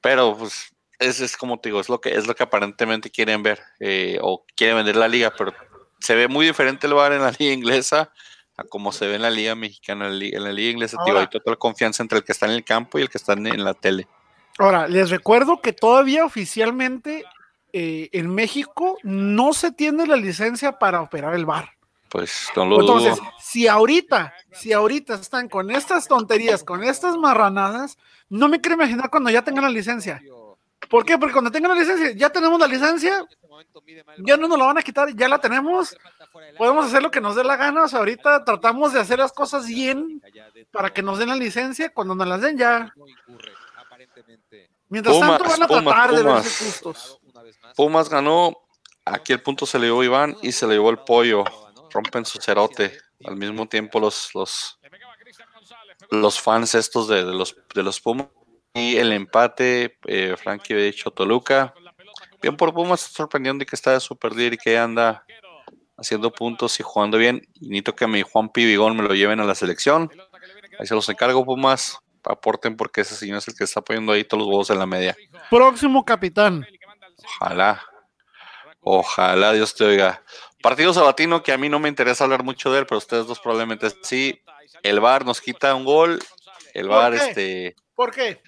pero pues es, es como te digo, es lo que es lo que aparentemente quieren ver eh, o quieren vender la liga, pero se ve muy diferente el VAR en la <laughs> liga inglesa a como se ve en la liga mexicana. En la liga, en la liga inglesa, tío, Ahora- hay total confianza entre el que está en el campo y el que está en, en la tele. Ahora, les recuerdo que todavía oficialmente eh, en México no se tiene la licencia para operar el bar. Pues no lo Entonces, dudo. si ahorita, si ahorita están con estas tonterías, con estas marranadas, no me quiero imaginar cuando ya tengan la licencia. ¿Por qué? Porque cuando tengan la licencia, ya tenemos la licencia, ya no nos la van a quitar, ya la tenemos, podemos hacer lo que nos dé la gana. O sea, ahorita tratamos de hacer las cosas bien para que nos den la licencia. Cuando nos las den, ya. Mientras Pumas, tanto, van a Pumas, tratar de verse justos. Pumas ganó. Aquí el punto se le llevó Iván y se le llevó el pollo. Rompen su cerote. Al mismo tiempo los, los, los fans estos de, de los, de los Pumas. Y el empate, eh, Frankie había dicho Toluca. Bien por Pumas, sorprendiendo de que está de super líder y que anda haciendo puntos y jugando bien. Y necesito que a mi Juan Pibigón me lo lleven a la selección. Ahí se los encargo, Pumas. Aporten porque ese señor es el que está poniendo ahí todos los huevos en la media. Próximo capitán. Ojalá. Ojalá Dios te oiga. Partido sabatino que a mí no me interesa hablar mucho de él, pero ustedes dos probablemente sí. El VAR nos quita un gol. El ¿Por VAR, este, ¿Por qué?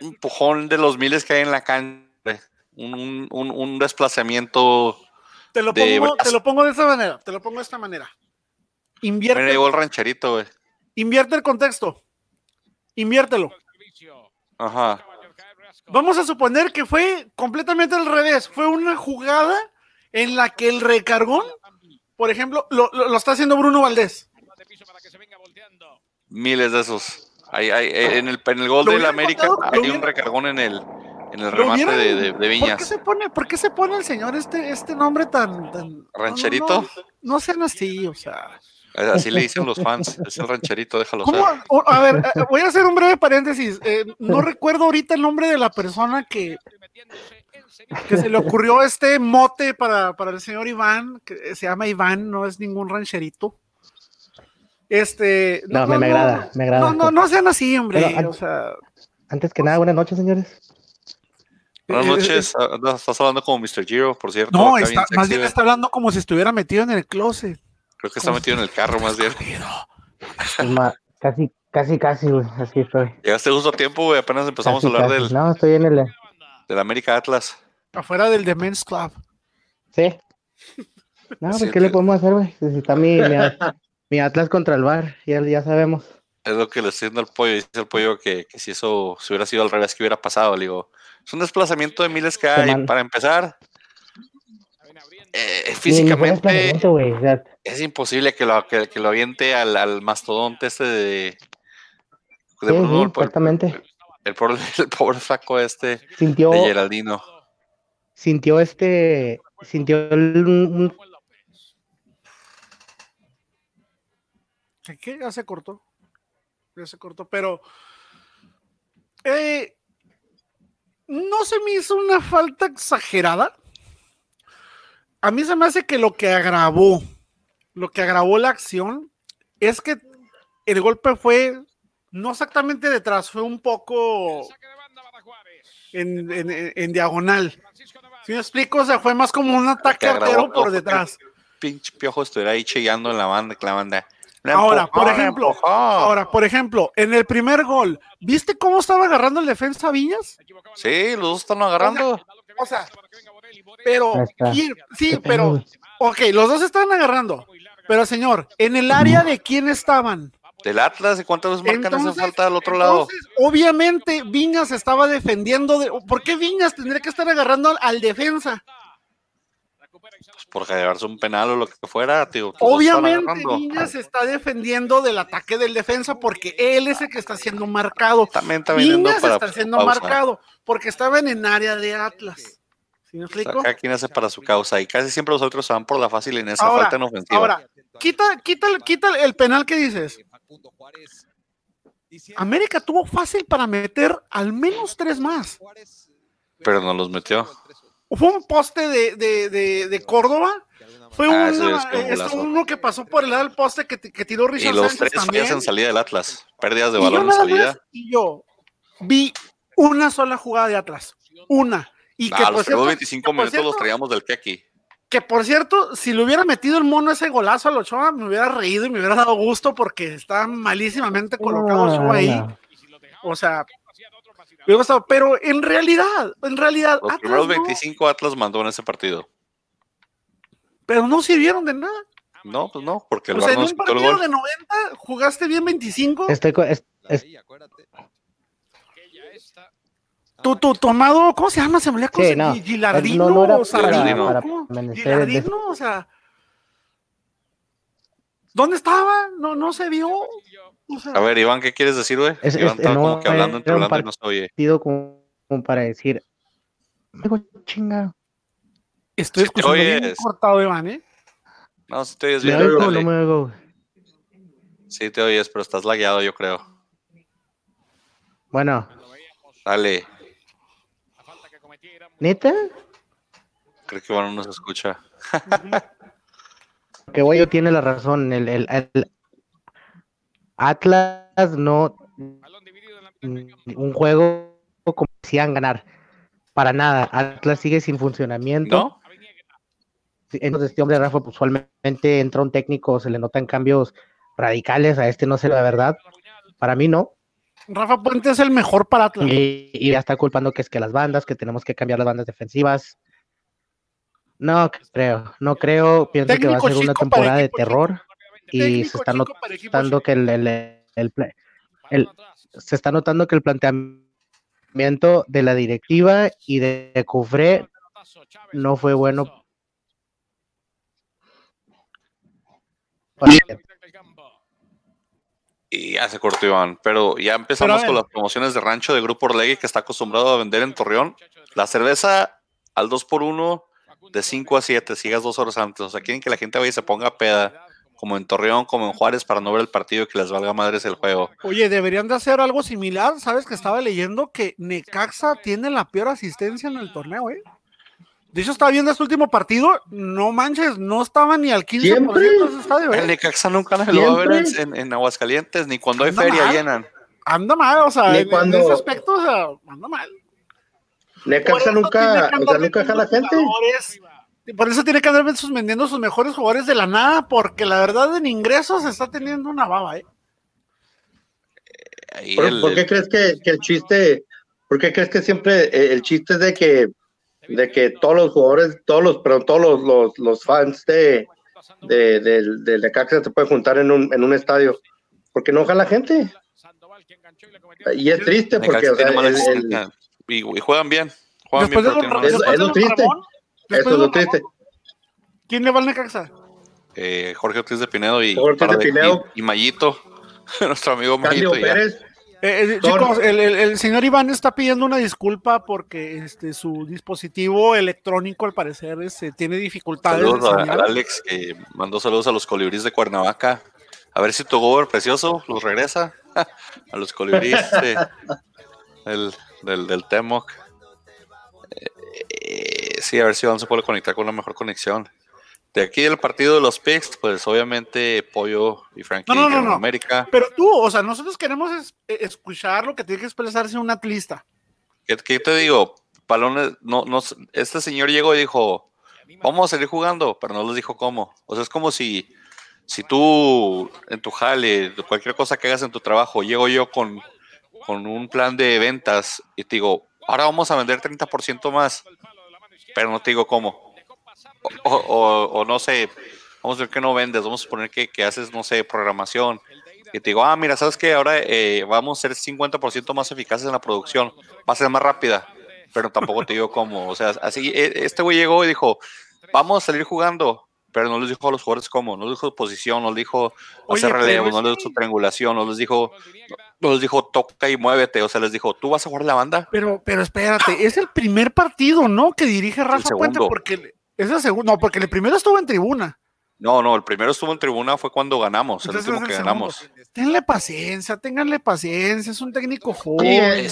un empujón de los miles que hay en la cancha. Un, un, un, desplazamiento. Te lo, De pongo, te lo pongo de esta manera. Te lo pongo de esta manera. Me Invierte, llegó el rancherito, güey. invierte el contexto. Inviértelo. Ajá. Vamos a suponer que fue completamente al revés. Fue una jugada en la que el recargón, por ejemplo, lo, lo- lo está haciendo Bruno Valdés. Miles de esos. Hay, hay, en, el, en el gol ¿Lo del América hay un recargón en el, en el ¿Lo remate de, de- de ¿Por qué Viñas. se pone, por qué se pone el señor este, este nombre tan, tan no, no, ¿Rancherito? No, no sean así, o sea. Así le dicen los fans. <laughs> Es el rancherito, déjalo ¿Cómo? ser. O- A ver, eh, voy a hacer un breve paréntesis. Eh, no recuerdo ahorita el nombre de la persona que, que se le ocurrió este mote para, para el señor Iván, que se llama Iván, no es ningún rancherito. Este. No, me- me agrada, me agrada. No, no, no sean así, hombre. Pero, an- o sea. Antes que nada, buenas noches, señores. Buenas eh, noches. ah, Estás hablando como Mr. Giro, por cierto. No, está, más bien está hablando como si estuviera metido en el closet. Creo que está metido en el carro más bien. Casi, casi, casi, güey. Así estoy. Llegaste justo a tiempo, güey. Apenas empezamos Casi, a hablar casi. del, No, estoy en el. del América Atlas. Afuera del The Men's Club. Sí. <laughs> No, pues, ¿qué le podemos hacer, güey? Si está mi, mi, At- <laughs> mi Atlas contra el Bar, ya, ya sabemos. Es lo que le estoy diciendo al pollo. Dice el pollo que, que si eso si hubiera sido al revés, que hubiera pasado. Le digo, es un desplazamiento de miles que hay. Para empezar, eh, físicamente. O sea, es imposible que lo, que, que lo aviente al, al mastodonte este de. de sí, Bruno, sí, el, exactamente. el pobre, <laughs> el pobre flaco este Sintió, de Geraldino. sintió este, sintió el- un- un- ¿Qué, qué? Ya se cortó. Ya se cortó, pero. eh, no se me hizo una falta exagerada. A mí se me hace que lo que agravó, lo que agravó la acción, es que el golpe fue no exactamente detrás, fue un poco en, en- en- en diagonal. Si me explico, o sea, fue más como un ataque artero por detrás. Pinche piojo estuviera ahí chillando en la banda, la banda. "Me Ahora, empujó, por ejemplo, empujó". Ahora, por ejemplo, en el primer gol, ¿viste cómo estaba agarrando el defensa Viñas? Sí, los dos están agarrando. O sea, ¿quién? sí, pero, ok, los dos estaban agarrando. Pero, señor, ¿en el área de quién estaban? Del Atlas, ¿y cuántas veces marcan esa falta al otro lado? Entonces, obviamente, Viñas estaba defendiendo. De, ¿Por qué Viñas tendría que estar agarrando al, al defensa? Pues por llevarse un penal o lo que fuera, tío. están Obviamente. Viñas está defendiendo del ataque del defensa porque él es el que está siendo marcado. También está viniendo Viñas para está siendo pausa. marcado porque estaban en área de Atlas. ¿Sí me O sea, explico? cada quien hace para su causa y casi siempre los otros se van por la fácil en esa Ahora, falta en ofensiva. Ahora, quita, quita, el- quita el penal que dices. América tuvo fácil para meter al menos tres más. pero no los metió. Fue un poste de, de, de, de Córdoba. Fue Ah, una- es es golazo. uno que pasó por el lado del poste que, que tiró Y Richard los Sánchez tres fallas en salida del Atlas. Pérdidas de Y yo balón en nada salida. más- y yo vi una sola jugada de Atlas. Una. Y que Ah, por los primeros cierto- 25 que por minutos los traíamos del Keki. Que por cierto, si le hubiera metido el mono ese golazo al Ochoa, me hubiera reído y me hubiera dado gusto porque está malísimamente colocado Ochoa ahí. No. O sea, me hubiera gustado. Pero en realidad, en realidad, Los Atlas primeros no- 25 Atlas mandó en ese partido. pero no sirvieron de nada. No, pues no, porque el O sea, en un el partido gol. de 90 jugaste bien 25. Estoy, es- Tu, tu tomado, ¿cómo se llama? Se me olvidó Sí, no. Gilardino, no, no era o Sardino, para- ¿cómo? para amanecer Gilardino, o sea. ¿Dónde estaba? No, no se vio. O sea, A ver, Iván, ¿qué quieres decir, güey? Es- Iván es- estaba no, como que hablando entre hablando y no se oye. como, como para decir, "Digo, chinga, estoy si escuchando bien cortado, Iván, ¿eh? No, si te oyes ¿me bien. oigo no me oigo? Sí, te oyes, pero estás lagueado, yo creo. Bueno, Dale, ¿neta? creo que Iván no nos escucha. <laughs> Que Guayo tiene la razón, el, el- el Atlas no un juego como decían ganar, para nada, Atlas sigue sin funcionamiento. ¿No? Entonces, este hombre Rafa, pues, usualmente entra un técnico, se le notan cambios radicales, a este no sé la verdad, para mí no, Rafa Puente es el mejor para Atlas. y, y ya está culpando que es que las bandas, que tenemos que cambiar las bandas defensivas. No creo, no creo, pienso que va a ser una temporada de terror y se está notando que el, el- el pla- el- se está notando que el planteamiento de la directiva y de Cufré no fue bueno Y ya se cortó Iván. Pero ya empezamos Pero con ver. las promociones de rancho de Grupo Orlegui que está acostumbrado a vender en Torreón. La cerveza al 2x1 de 5 a 7, sigas dos horas antes. O sea, quieren que la gente vaya y se ponga peda, como en Torreón, como en Juárez, para no ver el partido y que les valga madres el juego. Oye, deberían de hacer algo similar. Sabes que estaba leyendo que Necaxa tiene la peor asistencia en el torneo, ¿eh? De hecho, estaba viendo este último partido. No manches, no estaba ni al 15% Siempre. de ese estadio, El ¿eh? Necaxa nunca lo va a ver en, en- en Aguascalientes, ni cuando hay Anda feria mal. llenan. Anda mal, o sea, Ni en, en cuando- ese aspecto, o sea, anda mal. Necaxa nunca, o sea, nunca deja a la vendiendo gente. Por eso tiene que andar vendiendo sus mejores jugadores de la nada, porque la verdad en ingresos está teniendo una baba, ¿eh? Ahí ¿Por, el- por qué crees que, que el chiste, por qué crees que siempre eh, el chiste es de que, de que todos los jugadores, todos los, pero todos los, los, los fans de, de, del, del Necaxa se pueden juntar en un, en un estadio? Porque no ojalá la gente. Y es triste porque, o sea, tiene mala el- el- asistencia. y, y juegan bien. Juegan de bien, mala Es- de es lo triste. Ramón, eso de es lo triste. ¿Quién le va al Necaxa? eh, Jorge Ortiz de Pinedo y, Jorge Ortiz para de de- Pinedo. y, y Mayito, <laughs> nuestro amigo Candio Mayito. ya. Pérez, Eh, eh, chicos, el, el- el señor Iván está pidiendo una disculpa porque este, su dispositivo electrónico al parecer este, tiene dificultades. de Saludos a, a Alex que mandó saludos a los colibríes de Cuernavaca. A ver si tu gober precioso los regresa <laughs> a los colibríes de- del, del, del Temoc. Eh, eh, sí, a ver si Iván se puede conectar con una mejor conexión. De aquí del partido de los Picks, pues obviamente Pollo y Frankie No. América. Pero tú, o sea, nosotros queremos es- eh, escuchar lo que tiene que expresarse un atlista. ¿Qué, qué te digo? Palones, no, no, este señor llegó y dijo, vamos a seguir jugando, pero no les dijo cómo. O sea, es como si, si tú en tu jale, cualquier cosa que hagas en tu trabajo, llego yo con, con un plan de ventas y te digo, ahora vamos a vender 30% más, pero no te digo cómo. O, o- o no sé, vamos a ver que no vendes, vamos a suponer que, que haces, no sé, programación. Y te digo, ah, mira, ¿sabes qué? Ahora eh, vamos a ser 50% más eficaces en la producción. Va a ser más rápida, pero tampoco te digo cómo. O sea, así, eh, este güey llegó y dijo, vamos a salir jugando, pero no les dijo a los jugadores cómo, no les dijo posición, no les dijo Oye, hacer relevo, es no les que- dijo triangulación, no les dijo, no les dijo toca y muévete. O sea, les dijo, tú vas a jugar la banda. Pero, pero espérate, es el primer partido, ¿no? Que dirige Rafa Puente, porque es el segundo, no, porque el primero estuvo en tribuna. No, no, el primero estuvo en tribuna fue cuando ganamos, el último es que ganamos. Tenle paciencia, ténganle paciencia, es un técnico joven. Eh,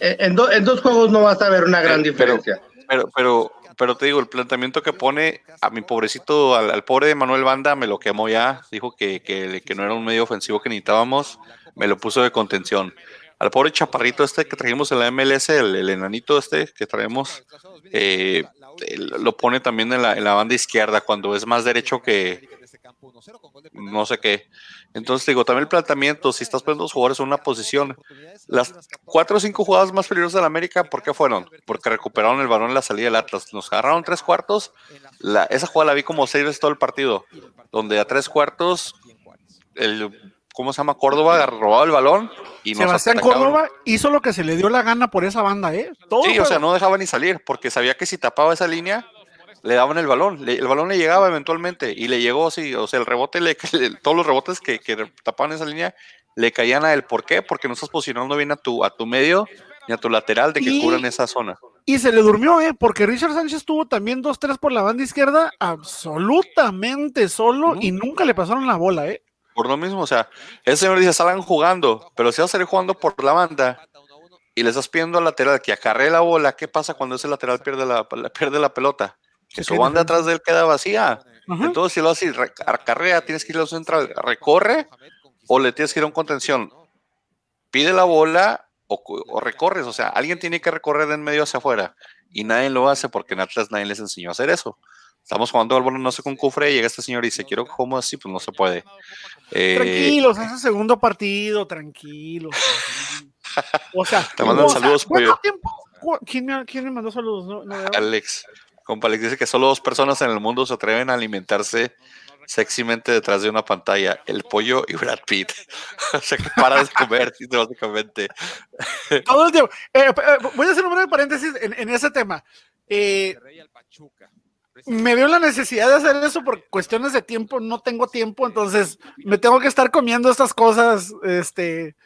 eh, en, do- en dos juegos no vas a ver una gran Pero- pero- diferencia. Pero, pero, pero te digo, el planteamiento que pone a mi pobrecito, al, al pobre de Manuel Banda, me lo quemó ya. Dijo que, que, que no era un medio ofensivo que necesitábamos. Me lo puso de contención. Al pobre chaparrito este que trajimos en la MLS, el, enanito este que traemos, eh, lo pone también en la, banda izquierda cuando es más derecho que no sé qué. Entonces digo, también el planteamiento, si estás poniendo los jugadores en una posición, las cuatro o cinco jugadas más peligrosas de la América, ¿por qué fueron? Porque recuperaron el balón en la salida del Atlas. Nos agarraron tres cuartos, esa jugada la vi como seis veces todo el partido, donde a tres cuartos, el, ¿cómo se llama? Córdoba robaba el balón y Sebastián. Córdoba hizo lo que se le dio la gana por esa banda, ¿eh? Todo Sí, o sea, no dejaba ni salir, porque sabía que si tapaba esa línea, le daban el balón. Le- el balón le llegaba eventualmente y le llegó, sí, o sea, el rebote, <laughs> le, todos los rebotes que, que tapaban esa línea le caían a él. ¿Por qué? Porque no estás posicionando bien a tu, a tu medio ni a tu lateral de que Y- cubran esa zona. Y se le durmió, ¿eh? Porque Richard Sánchez tuvo también dos, tres por la banda izquierda, absolutamente solo y nunca le pasaron la bola, ¿eh? Por lo mismo, o sea, ese señor dice, salgan jugando, pero si vas a salir jugando por la banda y le estás pidiendo al lateral que acarree la bola, ¿qué pasa cuando ese lateral pierde la, pierde la pelota? Que su banda atrás de él queda vacía. Ajá. Entonces, si lo haces re- acarrea, tienes que ir a la central, recorre o le tienes que ir a un contención. Pide la bola o, o recorres. O sea, alguien tiene que recorrer en medio hacia afuera y nadie lo hace porque en Atlas nadie les enseñó a hacer eso. Estamos jugando al balón, no sé con cufre, y llega este señor y dice, quiero como así, pues no se puede. Eh, Tranquilos, es el segundo partido, tranquilos. tranquilos. O sea, <laughs> Te mandan o sea, saludos, ¿cuánto pollo. ¿Quién me, quién me mandó saludos? No, no veo. Alex, compa Alex dice que solo dos personas en el mundo se atreven a alimentarse sexymente detrás de una pantalla, el pollo y Brad Pitt. <laughs> o sea, que para de comer, <laughs> básicamente. Todo el tiempo. Eh, eh, voy a hacer un breve paréntesis en, en ese tema. Eh, me veo la necesidad de hacer eso por cuestiones de tiempo, no tengo tiempo, entonces me tengo que estar comiendo estas cosas, este,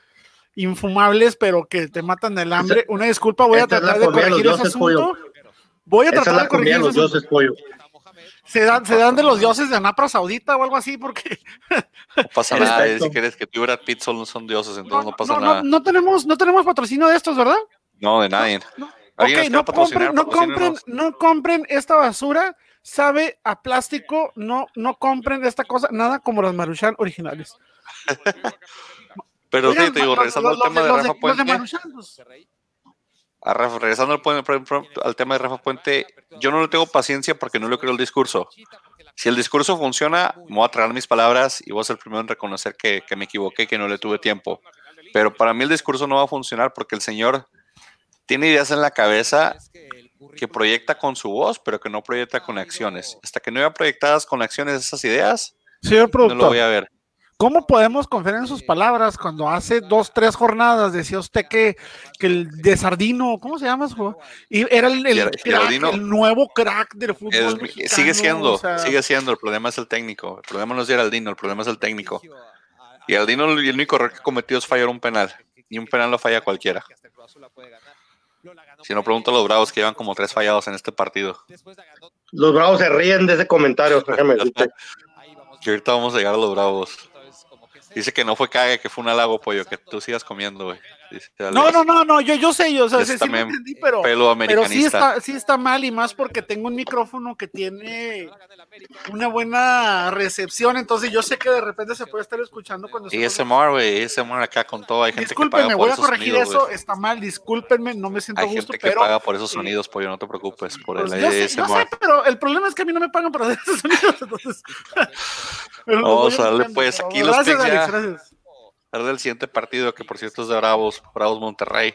infumables, pero que te matan el hambre. Una disculpa, voy a tratar de corregir ese asunto. Voy a tratar de corregir los ese asunto. dioses, pollo. Se dan, se dan de los dioses de Anapra Saudita o algo así, porque No pasa <laughs> nada, eh, si quieres que tú y Brad Pitt solo son dioses, entonces no, pasa no, nada. no tenemos, no tenemos patrocinio de estos, ¿verdad? No, de nadie. no. ¿Alguien Ok, no compren, no compren, no compren esta basura, sabe a plástico, no, no compren esta cosa, nada como las Maruchan originales. Pero sí, te digo, regresando los- al tema de Rafa de Puente, Maruchan, pues, a Rafa- regresando al, tema de Rafa Puente, yo no le tengo paciencia porque no le creo el discurso. Si el discurso funciona, me voy a tragar mis palabras y voy a ser el primero en reconocer que, que me equivoqué, que no le tuve tiempo. Pero para mí el discurso no va a funcionar porque el señor tiene ideas en la cabeza que proyecta con su voz, pero que no proyecta con acciones. Hasta que no vea proyectadas con acciones esas ideas, Señor no lo productor, voy a ver. ¿cómo podemos confiar en sus palabras cuando hace dos, tres jornadas decía usted que, que el de Sardino, ¿cómo se llama? su? Y era el, el crack, nuevo crack del Es- fútbol. mexicano, sigue siendo, o sea, sigue siendo. El problema es el técnico. El problema no es Geraldino, el problema es el técnico. Y Geraldino el único error que cometió es fallar un penal. Y un penal lo falla cualquiera. Si no, pregunto a los bravos que llevan como tres fallados en este partido. Los bravos se ríen de ese comentario, <laughs> déjame decirte. Que ahorita vamos a llegar a los bravos. Dice que no fue cague, que fue un halago, pollo, que tú sigas comiendo, güey. No, no, no, no, yo, yo sé, yo o sea, sí, también entendí, pero, pero sí está, sí está mal y más porque tengo un micrófono que tiene una buena recepción, entonces yo sé que de repente se puede estar escuchando cuando Y ASMR, güey, ASMR acá con todo. Hay gente que paga por voy a corregir sonidos, eso, está mal, discúlpenme, no me siento Hay gusto, gente que pero paga por esos sonidos, pollo, no te preocupes por pues, el yo, sé, yo ASMR. sé, pero el problema es que a mí no me pagan por hacer esos sonidos, <laughs> entonces. <laughs> Vamos a darle, pues, aquí los Gracias, Alex, gracias. Hablar del siguiente partido, que por cierto es de Bravos, Bravos Monterrey.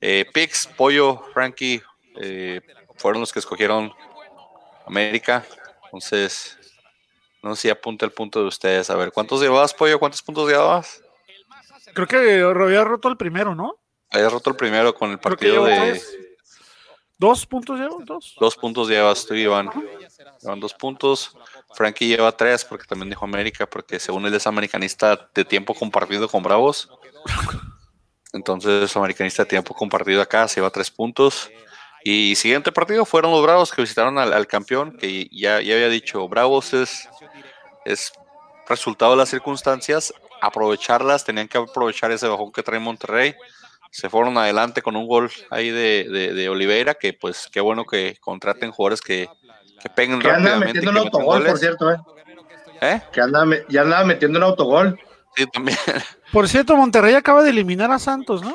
Eh, Pix, Pollo, Frankie, eh, fueron los que escogieron América. Entonces, no sé si apunta el punto de ustedes. A ver, ¿cuántos llevabas, Pollo? ¿Cuántos puntos llevabas? Creo que había roto el primero, ¿no? Habías roto el primero con el partido de tres. ¿Dos puntos llevo? ¿Dos? dos puntos llevas. Llevan dos puntos. Frankie lleva tres porque también dijo América, porque según él es americanista de tiempo compartido con Bravos. Entonces, americanista de tiempo compartido acá, se lleva tres puntos. Y siguiente partido fueron los Bravos que visitaron al, al campeón, que ya, ya había dicho, Bravos es, es resultado de las circunstancias, aprovecharlas, tenían que aprovechar ese bajón que trae Monterrey. Se fueron adelante con un gol ahí de, de, de Oliveira, que pues qué bueno que contraten jugadores que, que peguen Que anda rápidamente. metiendo un que metan autogol, por cierto, ¿eh? ¿Eh? Que anda, ya andaba metiendo un autogol. Sí, también. <laughs> Por cierto, Monterrey acaba de eliminar a Santos, ¿no?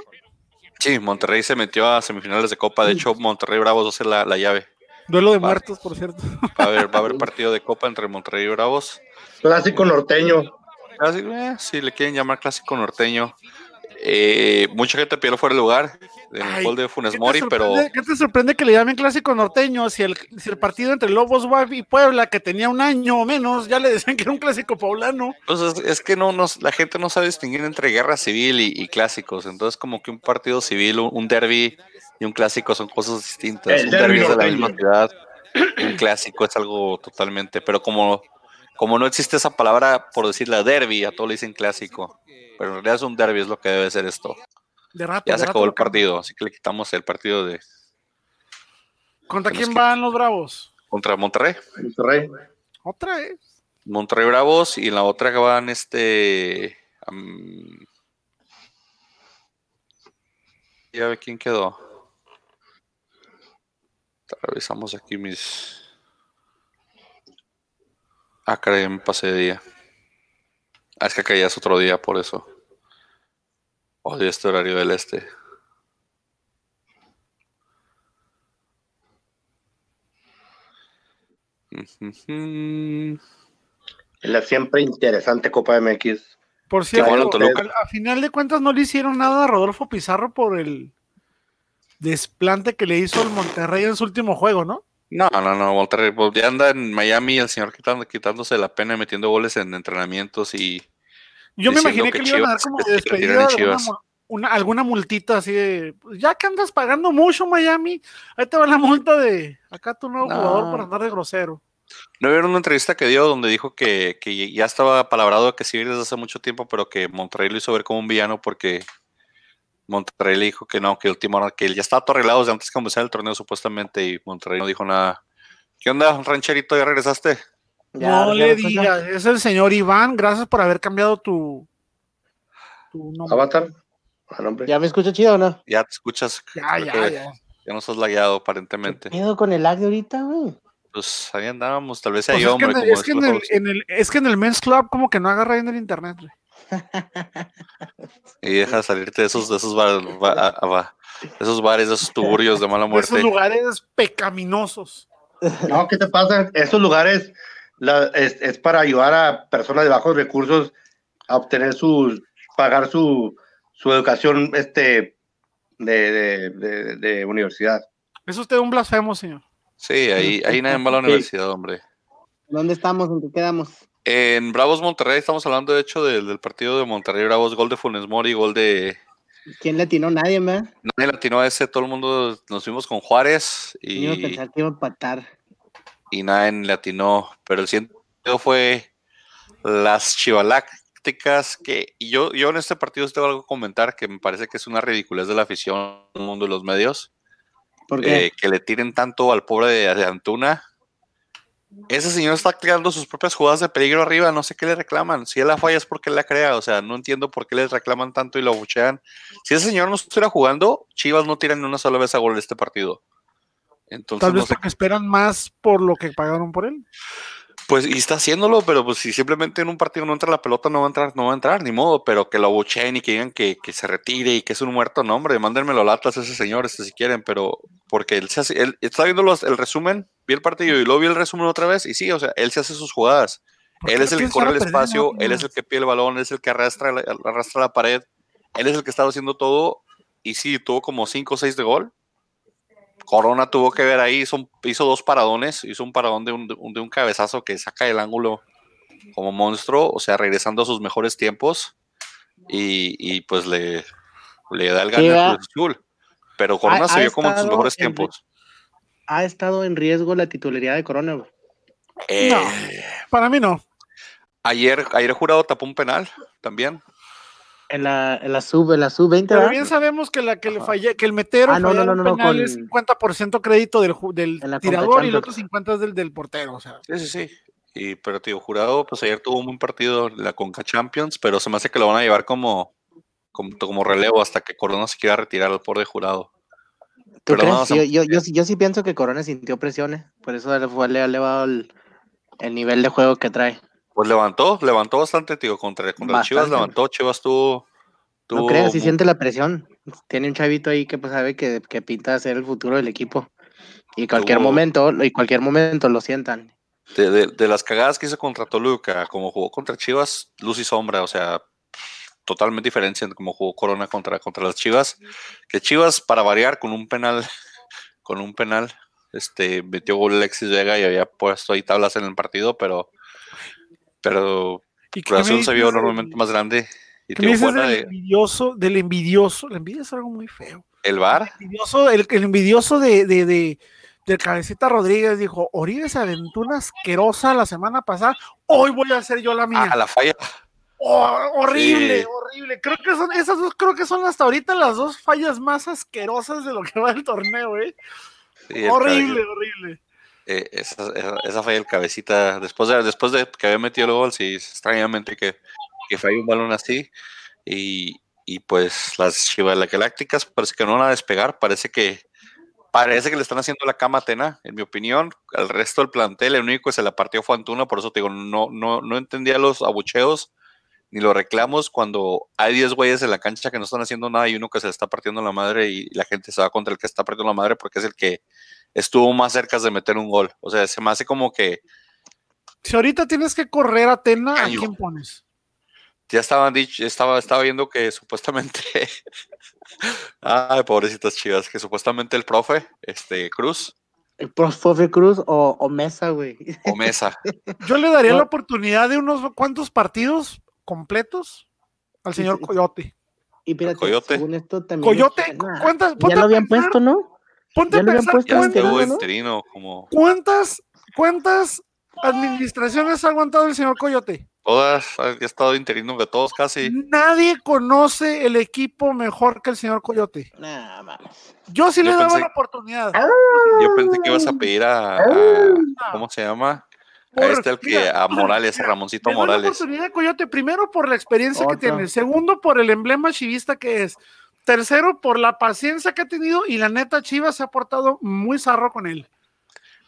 Sí, Monterrey se metió a semifinales de Copa. De hecho, Monterrey Bravos va a ser la, la llave. Duelo de Va. muertos, por cierto. <laughs> Va a, haber, va a haber partido de Copa entre Monterrey y Bravos. Clásico norteño. Así, eh, si le quieren llamar clásico norteño. Eh, mucha gente pidió fuera de lugar en el Ay, gol de Funes ¿Qué te Mori, pero ¿Qué te sorprende que le llamen clásico norteño si el, si el partido entre Lobos WAP y Puebla, que tenía un año o menos, ya le decían que era un clásico poblano? pues, es, es que no nos, la gente no sabe distinguir entre guerra civil y, y clásicos. Entonces, como que un partido civil, un, un derby y un clásico son cosas distintas. El un derbi derby es de la misma ciudad, un clásico es algo totalmente. Pero como, como no existe esa palabra por decir la derby, a todo le dicen clásico. Pero en realidad es un derby, es lo que debe ser esto. De rato. Ya de se rato acabó el partido, así que le quitamos el partido de ¿Contra quién van los Bravos? contra Monterrey. Monterrey. Otra vez. Monterrey Bravos y en la otra que van este. am, ya ve quién quedó. Revisamos aquí mis. Ah, caray, me pasé de día. Ah, es que acá ya es otro día, por eso. Odio este horario del este. La siempre interesante Copa MX. Por bueno, cierto, Toluca. al- a final de cuentas no le hicieron nada a Rodolfo Pizarro por el desplante que le hizo el Monterrey en su último juego, ¿no? No, no, no, Monterrey, pues ya anda en Miami el señor quitándose la pena y metiendo goles en entrenamientos y Yo me imaginé que que, le iban a dar como <laughs> de despedida de alguna, una- multita así de, pues, ya que andas pagando mucho Miami, ahí te va la multa de acá tu nuevo No. jugador por andar de grosero. ¿No vieron una entrevista que dio donde dijo que, que ya estaba palabrado que sí desde hace mucho tiempo, pero que Monterrey lo hizo ver como un villano porque Monterrey le dijo que no, que el último que él ya estaba todo arreglado desde antes de comenzar el torneo supuestamente y Monterrey no dijo nada. ¿Qué onda, rancherito? ¿Ya regresaste? Ya, no ya le digas, es el señor Iván, gracias por haber cambiado tu, tu nombre. Avatar. ¿Ya me escucha chido o no? Ya te escuchas. Ya, ya, que ya. ya no estás lagueado ¿Qué aparentemente. pedo con el lag de ahorita, güey? Pues ahí andábamos, tal vez sea Pues yo, es, que en hombre, el, es, que en decía el, José. en el- es que en el Men's Club como que no agarra bien el internet. güey. Y deja de salirte de esos, de esos bares, ba- a- a- ba- esos bares, de esos tuburios de mala De esos muerte. lugares pecaminosos. No, ¿qué te pasa? Estos lugares la- es, es para ayudar a personas de bajos recursos a obtener su, pagar su, su educación este, de, de, de- de universidad. Es usted un blasfemo, señor. Sí, ahí, ahí nadie va a la Sí. universidad, hombre. ¿Dónde estamos? ¿En qué quedamos? En Bravos Monterrey estamos hablando de hecho del, del partido de Monterrey Bravos, gol de Funes Mori, gol de ¿Quién le atinó? Nadie, ¿verdad? nadie latino a ese, todo el mundo nos fuimos con Juárez Yo iba a y, pensar que iba a empatar. y nadie latinó, pero el siguiente fue las chivalácticas que y yo, yo en este partido tengo algo que comentar que me parece que es una ridiculez de la afición del mundo de los medios. ¿Por qué? eh, que le tiren tanto al pobre de, de Antuna. Ese señor está creando sus propias jugadas de peligro arriba, no sé qué le reclaman. Si él la falla es porque él la crea, o sea, no entiendo por qué le reclaman tanto y lo buchean. Si ese señor no estuviera jugando, Chivas no tiran ni una sola vez a gol en este partido. Entonces, Tal no vez sé, porque esperan más por lo que pagaron por él. Pues, y está haciéndolo, pero pues si simplemente en un partido no entra la pelota, no va a entrar, no va a entrar, ni modo, pero que lo bucheen y que digan que, que se retire y que es un muerto, no, hombre, mándenmelo latas a ese señor, este, si quieren, pero porque él se hace, él está viendo los, el resumen, vi el partido y luego vi el resumen otra vez, y sí, o sea, él se hace sus jugadas. ¿Por qué Él es el que corre el espacio, él es el que pide el balón, él es el que arrastra la, arrastra la pared, él es el que estaba haciendo todo, y sí, tuvo como 5 o 6 de gol. Corona tuvo que ver ahí, hizo, dos paradones, hizo un paradón de un, de un- cabezazo que saca el ángulo como monstruo, o sea, regresando a sus mejores tiempos, y, y pues le, le da el al Cruz. Pero Corona Ha- se ha vio como en sus estado mejores en- tiempos. Ha estado en riesgo la titularidad de Corona, güey. Eh, No. Para mí no. ayer, ayer jurado tapó un penal también. En la, en la sub, en la sub 20, Pero ¿verdad? bien sabemos que la que le fallé, que el metero Ah, no, fallar no, un no, no, penal con- es 50% crédito del, del tirador y el otro 50 es del, del portero. O sea, Sí, sí, sí. Y, pero, tío, jurado, pues ayer tuvo un buen partido la Conca Champions, pero se me hace que lo van a llevar como, como, como relevo hasta que Corona se quiera retirar al pobre jurado. ¿Tú pero crees? no, Sí, yo, yo, yo, sí- yo sí pienso que Corona sintió presiones. Por eso le, fue, le ha elevado el, el nivel de juego que trae. Pues levantó, levantó bastante, tío, contra, contra Chivas levantó, Chivas tuvo... No creas, mu- siente la presión. Tiene un chavito ahí que pues sabe que, que pinta ser el futuro del equipo. Y cualquier Tuvo- momento, y cualquier momento lo sientan. De, de- de las cagadas que hizo contra Toluca, como jugó contra Chivas, luz y sombra, o sea, totalmente diferencia en cómo jugó Corona contra, contra las Chivas. Que Chivas, para variar, con un penal, con un penal, este, metió gol Alexis Vega y había puesto ahí tablas en el partido, pero, pero ¿Y qué Cruz Azul me se vio del- normalmente más grande. Y qué me dices del de envidioso, del envidioso? La envidia es algo muy feo. el VAR, El envidioso, el, el envidioso de, de, de, del Cabecita Rodríguez dijo, Oribe se aventó una asquerosa la semana pasada, hoy voy a hacer yo la mía. ah, la falla, Oh, horrible, Sí. horrible. Creo que son esas dos, creo que son hasta ahorita las dos fallas más asquerosas de lo que va el torneo, eh. sí, horrible, horrible. Eh, esa, esa, del cabecita, después de, después de que había metido el gol, sí, extrañamente que, que falló un balón así. Y, y pues las Chivas Galácticas parece que no van a despegar, parece que parece que le están haciendo la cama a Tena, en mi opinión. Al resto del plantel, el único que se la partió fue Antuna, por eso te digo, no, no, no entendía los abucheos ni los reclamos cuando hay 10 güeyes en la cancha que no están haciendo nada y uno que se le está partiendo la madre y la gente se va contra el que está partiendo la madre porque es el que estuvo más cerca de meter un gol. O sea, se me hace como que Si ahorita tienes que correr a Tena, ¿a quién pones? ya estaban dicho, estaba, estaba viendo que supuestamente, <laughs> ay, pobrecitas chivas, que supuestamente el profe, este, Cruz ¿El profe Cruz o, o Mesa, güey? o Mesa, <laughs> Yo le daría No. la oportunidad de unos cuantos partidos completos al señor sí. Coyote. Y fíjate, Coyote. según esto también. Coyote, ¿cuántas? ya lo habían pensar, puesto, ¿no? Ponte ya a pensar en cuántas, cuántas, cuántas administraciones ha aguantado el señor Coyote. todas, ha estado interino de todos casi. Nadie conoce el equipo mejor que el señor Coyote. Nah, mames. Yo sí Yo le daba pensé- la oportunidad. Yo pensé que ibas a pedir a, a- ¿cómo se llama? A este, al que, mira, a Morales, a mira, Ramoncito Le doy la Morales. oportunidad a Coyote, primero por la experiencia que tiene, segundo por el emblema chivista que es, tercero por la paciencia que ha tenido y la neta Chivas se ha portado muy zarro con él.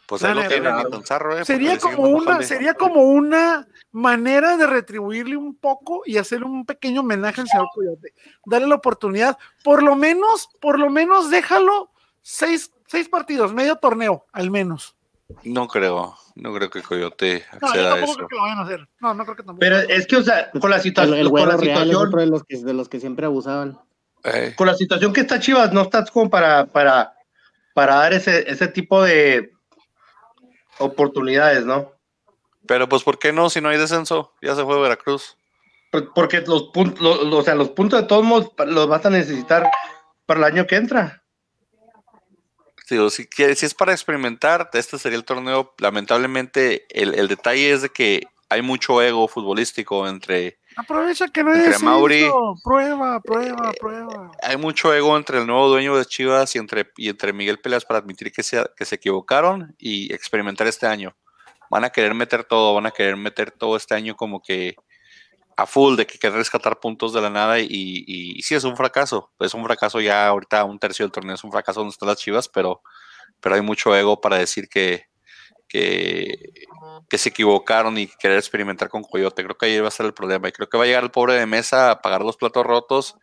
Pues ahí lo tienen, zarro, eh, Sería como una, sería como una manera de retribuirle un poco y hacerle un pequeño homenaje al señor Coyote. Darle la oportunidad, por lo menos, por lo menos déjalo seis, seis partidos, medio torneo, al menos. No creo, no creo que Coyote No, yo acceda a tampoco eso. creo que lo vayan a hacer. No, no creo que tampoco. Pero es que, o sea, con la, El, situación, el con la real es situación, otro de los que, de los que siempre abusaban. Con la situación que está Chivas, no estás como para, para, para dar ese, ese tipo de oportunidades, ¿no? pero pues, ¿por qué no? Si no hay descenso, ya se fue Veracruz. Por- Porque los puntos, o sea, los puntos de todos modos los vas a necesitar para el año que entra. Digo, si, si es para experimentar, este sería el torneo. Lamentablemente, el, el detalle es de que hay mucho ego futbolístico entre. Aprovecha que no descenso. Mauri- Prueba, prueba, prueba. Hay mucho ego entre el nuevo dueño de Chivas y entre, y entre Miguel Peleas para admitir que se, que se equivocaron y experimentar este año. Van a querer meter todo, van a querer meter todo este año como que a full de que querer rescatar puntos de la nada y, y, y sí es un fracaso. Es un fracaso ya ahorita un tercio del torneo es un fracaso donde están las Chivas, pero, pero hay mucho ego para decir que, que, que se equivocaron y querer experimentar con Coyote. Creo que ahí va a ser el problema. Y creo que va a llegar el pobre de mesa a pagar los platos rotos.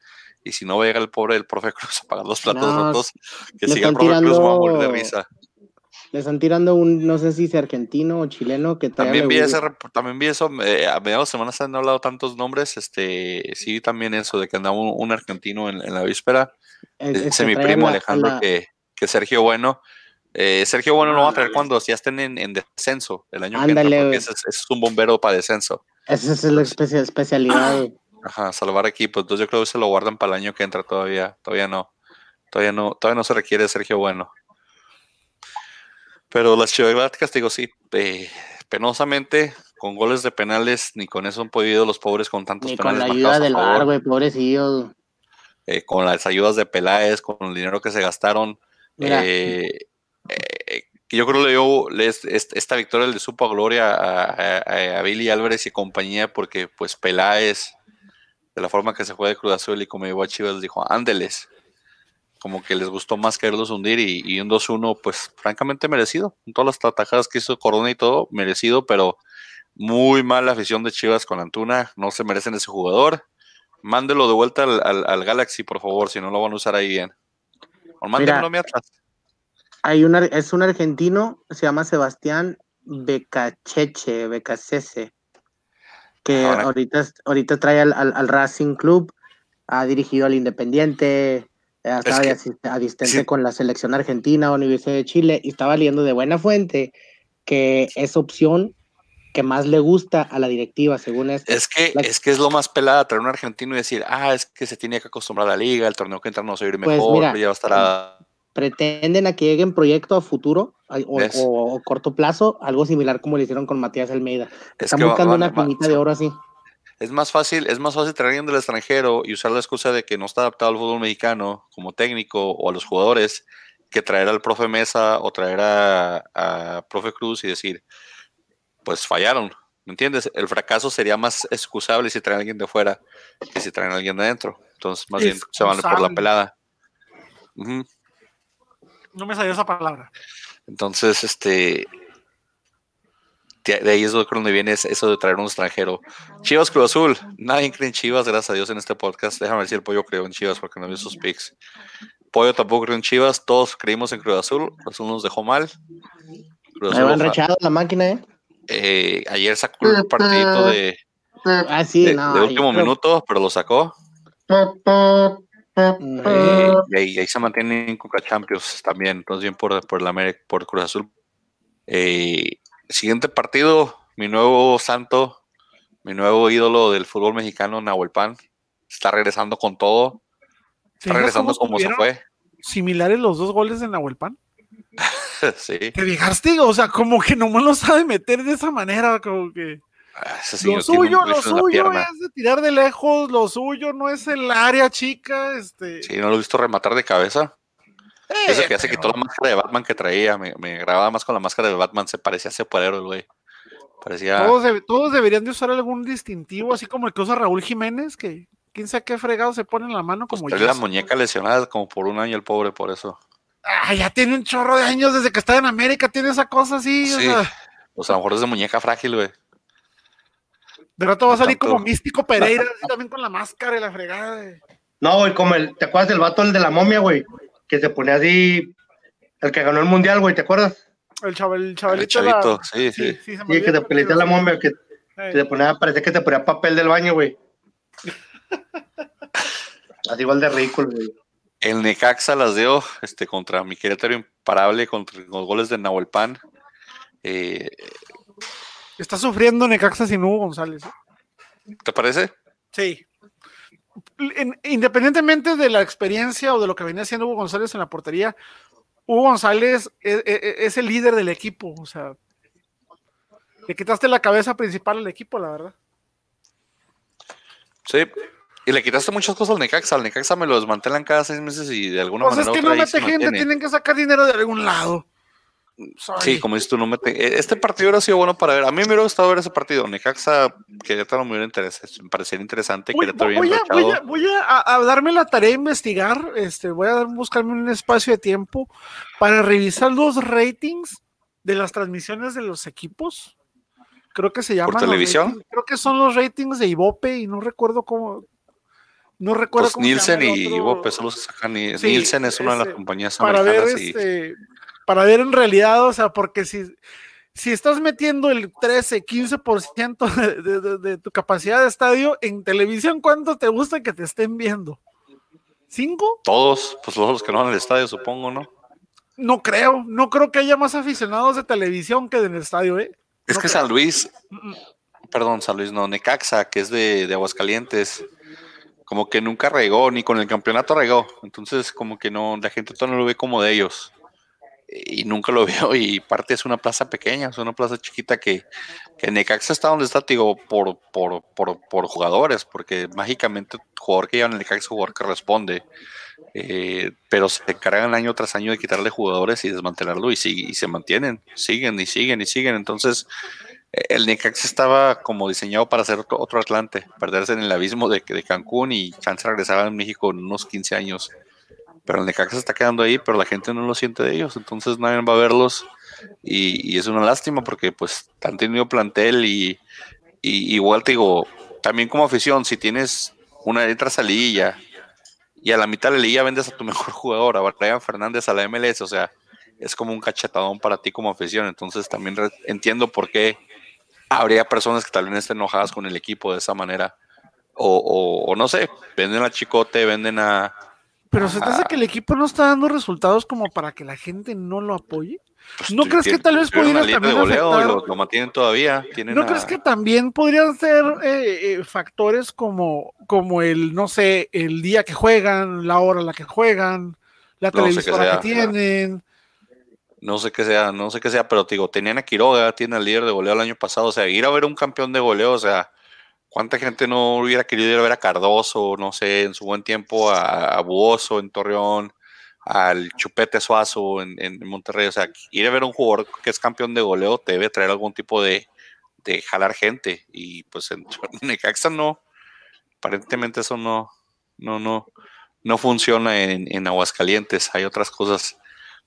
Y si no va a llegar el pobre del profe <laughs> Cruz a pagar los platos No, rotos, que siga el profe Cruz, me va a morir de tirando- risa. Le están tirando un, no sé si es argentino o chileno, que También vi, ese, también vi eso, eh, a mediados de semana se han hablado tantos nombres, este, sí, también eso, de que andaba un, un argentino en, en la víspera. Es- es Dice mi primo la- Alejandro la- que, que Sergio Bueno, eh, Sergio Bueno lo va a traer cuando ya estén en, en descenso el año que Ándale, entra, porque güey. ese es, ese es un bombero para descenso. Esa es la especia- especialidad. Ajá, salvar equipos. Entonces yo creo que se lo guardan para el año que entra todavía. Todavía no. Todavía no, todavía no se requiere Sergio Bueno. Pero las Chivas digo, sí, eh, penosamente, con goles de penales, ni con eso han podido los pobres con tantos Ni con penales la ayuda del bar, güey, pobrecillos. eh, con las ayudas de Peláez, con el dinero que se gastaron. Mira. eh, que yo creo que le dio les- esta victoria le supo a gloria a, a- a Billy Álvarez y compañía, porque pues Peláez, de la forma que se fue de Cruz Azul y como llegó a Chivas, dijo, ándeles. Como que les gustó más quererlos hundir y, y un 2-1, pues francamente merecido. Con todas las atajadas que hizo Corona y todo, merecido, pero muy mal la afición de Chivas con Antuna. No se merecen ese jugador. mándelo de vuelta al, al- al Galaxy, por favor, si no lo van a usar ahí bien. O mándenlo a mi Atlas. Hay un, es un argentino, se llama Sebastián Becacheche, Becacese, que Ahora. ahorita, es- ahorita trae al, al- al Racing Club, ha dirigido al Independiente, eh, estaba que- de asist- asistente sí. con la selección argentina, Universidad de Chile, y estaba leyendo de buena fuente que es opción que más le gusta a la directiva, según esto. Es que, La- es que es lo más pelada traer un argentino y decir, ah, es que se tiene que acostumbrar a la liga, el torneo que entra no se va a ir Pues mejor, mira, pero ya va a estar a- pretenden a que llegue en proyecto a futuro o, o- o corto plazo, algo similar como le hicieron con Matías Almeida. Es Están va- buscando una minita de oro así. Es más fácil, es más fácil traer a alguien del extranjero y usar la excusa de que no está adaptado al fútbol mexicano como técnico o a los jugadores que traer al profe Mesa o traer a, a profe Cruz y decir, pues fallaron, ¿me entiendes? El fracaso sería más excusable si traen a alguien de fuera que si traen a alguien de adentro. Entonces, más bien se van por la pelada. Ujú. No me salió esa palabra. Entonces, este. De ahí es donde viene es- eso de traer un extranjero. Chivas Cruz Azul. Nadie cree en Chivas, gracias a Dios, en este podcast. Déjame decir, Pollo creo en Chivas porque no vi sus picks. Pollo tampoco creo en Chivas. Todos creímos en Cruz Azul. Cruz Azul nos dejó mal. Cruz Me Azul, oja- rechado la máquina, ¿eh? eh, ayer sacó el partidito de, Ah, sí, de- no. de ahí último creo- minuto, pero lo sacó. Eh, y, ahí, y ahí se mantienen en Coca Champions también, entonces bien por, por, la, por Cruz Azul. Eh, siguiente partido, mi nuevo santo, mi nuevo ídolo del fútbol mexicano, Nahuel Pan, está regresando con todo, ¿Te está regresando cómo como se fue. Similares los dos goles de Nahuelpan. <laughs> sí, ¿Te fijaste? O sea, como que nomás lo sabe meter de esa manera, como que. Ah, ese Lo suyo, lo la suyo es de tirar de lejos, lo suyo no es el área chica, este. Sí, no lo he visto rematar de cabeza. eh, Eso que ya se pero- quitó la máscara de Batman que traía. Me, me grababa más con la máscara de Batman. Se parecía a superhéroe, el güey. Parecía. Todos, todos deberían de usar algún distintivo, así como el que usa Raúl Jiménez, que quién sabe qué fregado se pone en la mano Pues como trae la Jesse. muñeca lesionada como por un año el pobre, por eso. Ah, ya tiene un chorro de años desde que está en América, tiene esa cosa así. o Sí. sea, Pues a lo mejor es de muñeca frágil, güey. De rato va a salir como místico Pereira, así también con la máscara y la fregada. de- No, güey, como el, ¿te acuerdas del vato, el de la momia, güey? Que se ponía así, el que ganó el mundial, güey, ¿te acuerdas? El, chaval, el El chavalito. de la- chavito, sí, sí. sí, sí, se Sí, que se ponía la momia, que, que se ponía, parecía que se ponía papel del baño, güey. <laughs> Así igual de ridículo, güey. El Necaxa las dio este, contra mi Querétaro imparable, contra los goles de Nahuel Pan. Eh, Está sufriendo Necaxa sin Hugo González. ¿eh? ¿Te parece? Sí. En- independientemente de la experiencia o de lo que venía haciendo Hugo González en la portería, Hugo González es, es- es el líder del equipo. O sea, le quitaste la cabeza principal al equipo, la verdad. Sí. Y le quitaste muchas cosas al Necaxa. Al Necaxa me lo desmantelan cada seis meses y de alguna Pues es manera que u otra no mete gente, tienen que sacar dinero de algún lado. Sorry. Sí, como dices tú, no mete. eh, Este partido hubiera sido bueno para ver. A mí me hubiera gustado ver ese partido. Necaxa, Querétaro me hubiera interesado. Me parecería interesante. Voy, a, voy a- rachado. voy a- a- a darme la tarea de investigar, este, voy a buscarme un espacio de tiempo para revisar los ratings de las transmisiones de los equipos. Creo que se llaman. los televisión? ratings- creo que son los ratings de Ibope y no recuerdo cómo. No recuerdo Pues cómo se Nielsen llama y Ibope son los que sacan. y- Sí, Nielsen es una de las compañías para ver americanas. y- este, para ver en realidad, o sea, porque si, si estás metiendo el 13, 15% de, de, de- de tu capacidad de estadio en televisión, ¿cuánto te gusta que te estén viendo? ¿Cinco? Todos, pues todos los que no van al estadio, supongo, ¿no? No creo, no creo que haya más aficionados de televisión que del estadio, ¿eh? Es No que creo. San Luis, perdón, San Luis, no, Necaxa, que es de, de Aguascalientes, como que nunca regó, ni con el campeonato regó. Entonces, como que no, la gente todavía no lo ve como de ellos. Y nunca lo <laughs> veo. Y parte es una plaza pequeña, es una plaza chiquita que, que Necaxa está donde está, digo, por, por, por, por jugadores, porque mágicamente jugador que lleva en el Necaxa jugador que responde. Eh, pero se encargan año tras año de quitarle jugadores y desmantelarlo y, sigue- y se mantienen, siguen y siguen y siguen. Entonces, eh, el Necaxa estaba como diseñado para ser otro, otro Atlante, perderse en el abismo de, de Cancún y chance regresar a México en unos 15 años. Pero el Necaxa está quedando ahí, pero la gente no lo siente de ellos, entonces nadie va a verlos y, y es una lástima porque pues han tenido plantel y, y igual te digo, también como afición, si tienes una entras a liguilla y a la mitad de la liga vendes a tu <laughs> mejor jugador, a Brian Fernández a la MLS, o sea, es como un cachetadón para ti como afición. Entonces también entiendo por qué habría personas que tal vez estén enojadas con el equipo de esa manera. O, o, no sé, venden a Chicote, venden a. Pero se te hace que el equipo no está dando resultados como para que la gente no lo apoye. Pues ¿No crees que tal vez pudiera también lo, lo, mantienen todavía? ¿No crees que también podrían ser eh, eh, factores como, como el, no sé, el día que juegan, la hora a la que juegan, la televisión que, tienen? No sé qué sea, no sé qué sea, pero digo, tenían a Quiroga, tiene al líder de goleo el año pasado, o sea, ir a ver un campeón de goleo, o sea, ¿cuánta gente no hubiera querido ir a ver a Cardoso, no sé, en su buen tiempo, a, a Buoso en Torreón? al Chupete Suazo en, Monterrey. O sea, ir a ver un jugador que es campeón de goleo debe traer algún tipo de, de jalar gente. Y pues <laughs> en Necaxa no, aparentemente eso no, no, no, no funciona en, en, Aguascalientes. Hay otras cosas.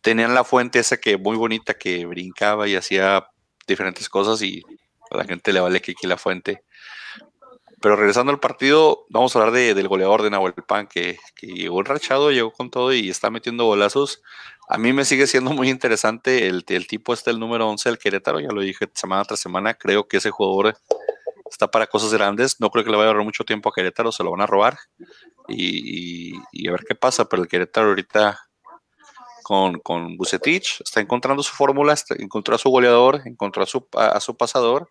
Tenían la fuente esa que muy bonita que brincaba y hacía diferentes cosas y a la gente le vale que aquí la fuente. Pero regresando al partido, vamos a hablar de, del goleador de Nahuel Pan, que, que llegó enrachado, llegó con todo y está metiendo golazos. A mí me sigue siendo muy interesante el, el tipo este, el número 11 del Querétaro, ya lo dije semana tras semana, creo que ese jugador está para cosas grandes, no creo que le vaya a dar mucho tiempo a Querétaro, se lo van a robar y, y, a ver qué pasa, pero el Querétaro ahorita con, con Bucetich está encontrando su fórmula, encontró a su goleador, encontró a su, a su pasador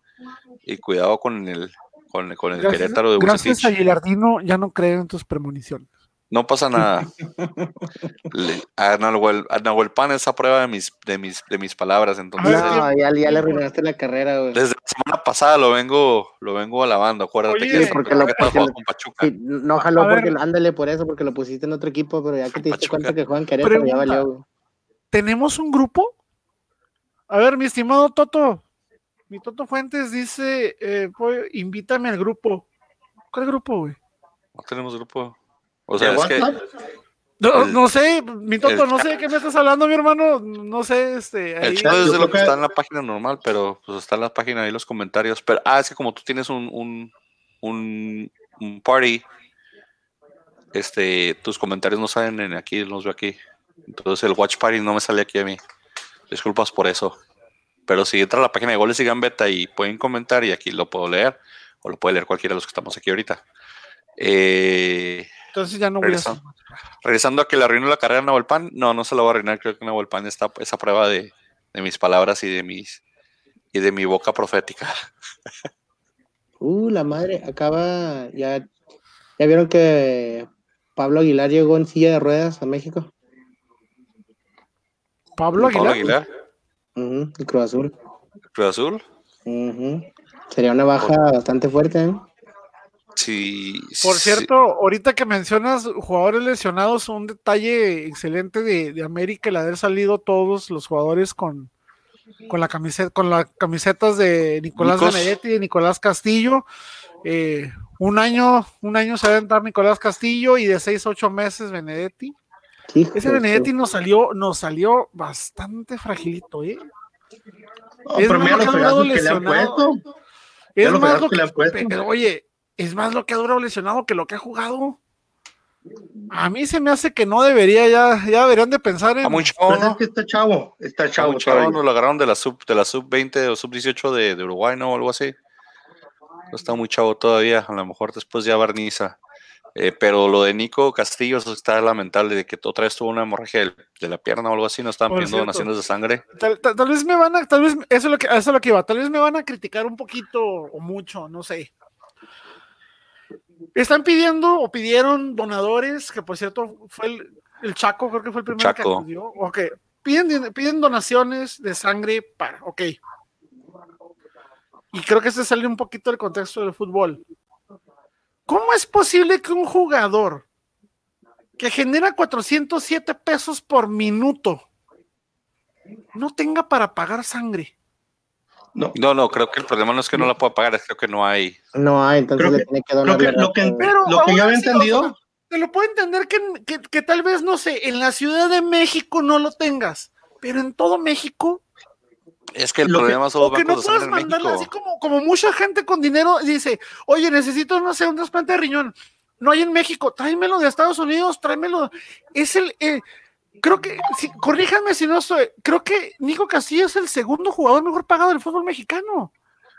y cuidado con el, con, el Querétaro de Gracias a Gilardino, ya no creo en tus premoniciones. No pasa nada. <laughs> a, Nahuel, Pan esa prueba de mis, de mis, de mis palabras. Entonces, no, ya, ya, le arruinaste la carrera, güey. Desde la semana pasada lo vengo, lo vengo alabando, acuérdate que porque lo, con Pachuca. no jaló porque ándale por eso, porque lo pusiste en otro equipo, pero ya que te diste cuenta que juegan Querétaro, ya valió, ¿Tenemos un grupo? A ver, mi estimado Toto, mi Toto Fuentes dice, eh, invítame al grupo. ¿Cuál grupo, güey? No tenemos grupo. O sea, es que... No, sé, mi Toto, no sé de qué me estás hablando, mi hermano. No sé, este. El chat es de lo que está en la página normal, pero pues está en la página ahí los comentarios. Pero, ah, es que como tú tienes un, un, un, un party, este, tus comentarios no salen en aquí, los veo aquí. Entonces el watch party no me sale aquí a mí. Disculpas por eso. Pero si entra a la página de Goles y Gambetta y pueden comentar y aquí lo puedo leer, o lo puede leer cualquiera de los que estamos aquí ahorita. Eh, Entonces ya no voy regresando, a regresando a que le arruinó la carrera a Nahuel Pan, no, no se lo va a arruinar, creo que Nahuel Pan está esa prueba de, mis palabras y de mis y de mi boca profética. Uh, la madre, acaba, ya, ya vieron que Pablo Aguilar llegó en silla de ruedas a México. Pablo Aguilar. Pablo Aguilar. El Cruz Azul. ¿Cruz Azul? Sería una baja bastante fuerte, ¿eh? Sí. Por cierto, ahorita que mencionas jugadores lesionados, un detalle excelente de, de América el haber salido todos los jugadores con, con la camiseta, con las camisetas de Nicolás Benedetti y de Nicolás Castillo. Eh, un año, un año se va a entrar Nicolás Castillo y de seis a ocho meses Benedetti. Ese Benedetti nos salió, nos salió bastante fragilito, ¿eh? es más lo que ha durado lesionado. Es más lo que, le ha puesto. Pero, oye, es más lo que ha durado lesionado que lo que ha jugado. A mí se me hace que no debería, ya, ya deberían de pensar en. Muy chavo, ¿no? está chavo, está chavo. Muy chavo, nos lo agarraron de la sub, de la sub 20 o sub 18 de, de Uruguay, ¿no? O algo así. No está muy chavo todavía, a lo mejor después ya barniza. Eh, pero lo de Nico Castillo eso está lamentable, de que otra vez tuvo una hemorragia de, la pierna o algo así, no estaban pidiendo donaciones de sangre. Tal, vez me van a, tal vez, eso es, lo que, eso es lo que iba, tal vez me van a criticar un poquito o mucho, no sé. Están pidiendo o pidieron donadores, que por cierto fue el, Chaco, creo que fue el primero que acudió. Ok, piden, piden donaciones de sangre para, ok. Y creo que se sale un poquito del contexto del fútbol. ¿Cómo es posible que un jugador que genera 407 pesos por minuto no tenga para pagar sangre? No. no, no, creo que el problema no es que no la pueda pagar, es creo que no hay. No hay, entonces le tiene que donar. Lo que, lo que, lo que yo había entendido. te lo puedo entender que, que, que, tal vez, no sé, en la Ciudad de México no lo tengas, pero en todo México es que el problema son los que no puedes mandarle así como, como mucha gente con dinero dice, oye, necesito, no sé, un trasplante de riñón. no hay en México, tráemelo de Estados Unidos, tráemelo. Es el, eh, creo que, si, corríjanme si no estoy, creo que Nico Castillo es el segundo jugador mejor pagado del fútbol mexicano.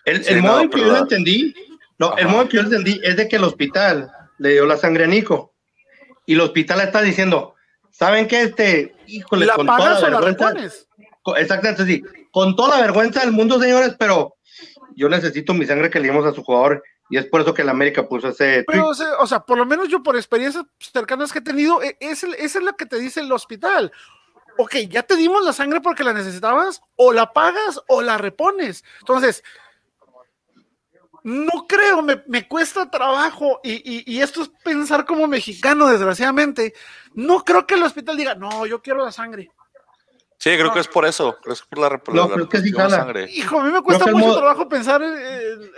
El, Sí, el no, modo en que yo lo entendí, no, el modo en que yo lo entendí es de que el hospital le dio la sangre a Nico. Y el hospital está diciendo, ¿saben qué? Este, híjole, ¿La con toda la o la Exactamente, sí. Con toda la vergüenza del mundo, señores, pero yo necesito mi sangre que le dimos a su jugador. Y es por eso que el América puso ese. Pero, o sea, por lo menos yo por experiencias cercanas que he tenido, e- es, es lo que te dice el hospital. Ok, ya te dimos la sangre porque la necesitabas, o la pagas o la repones. Entonces, no creo, me, me cuesta trabajo, y, y- y esto es pensar como mexicano, desgraciadamente. No creo que el hospital diga, no, yo quiero la sangre. Sí, creo que es por eso. Creo que es por la, No, que sí jala. sangre. Hijo, a mí me cuesta mucho modo- trabajo pensar en,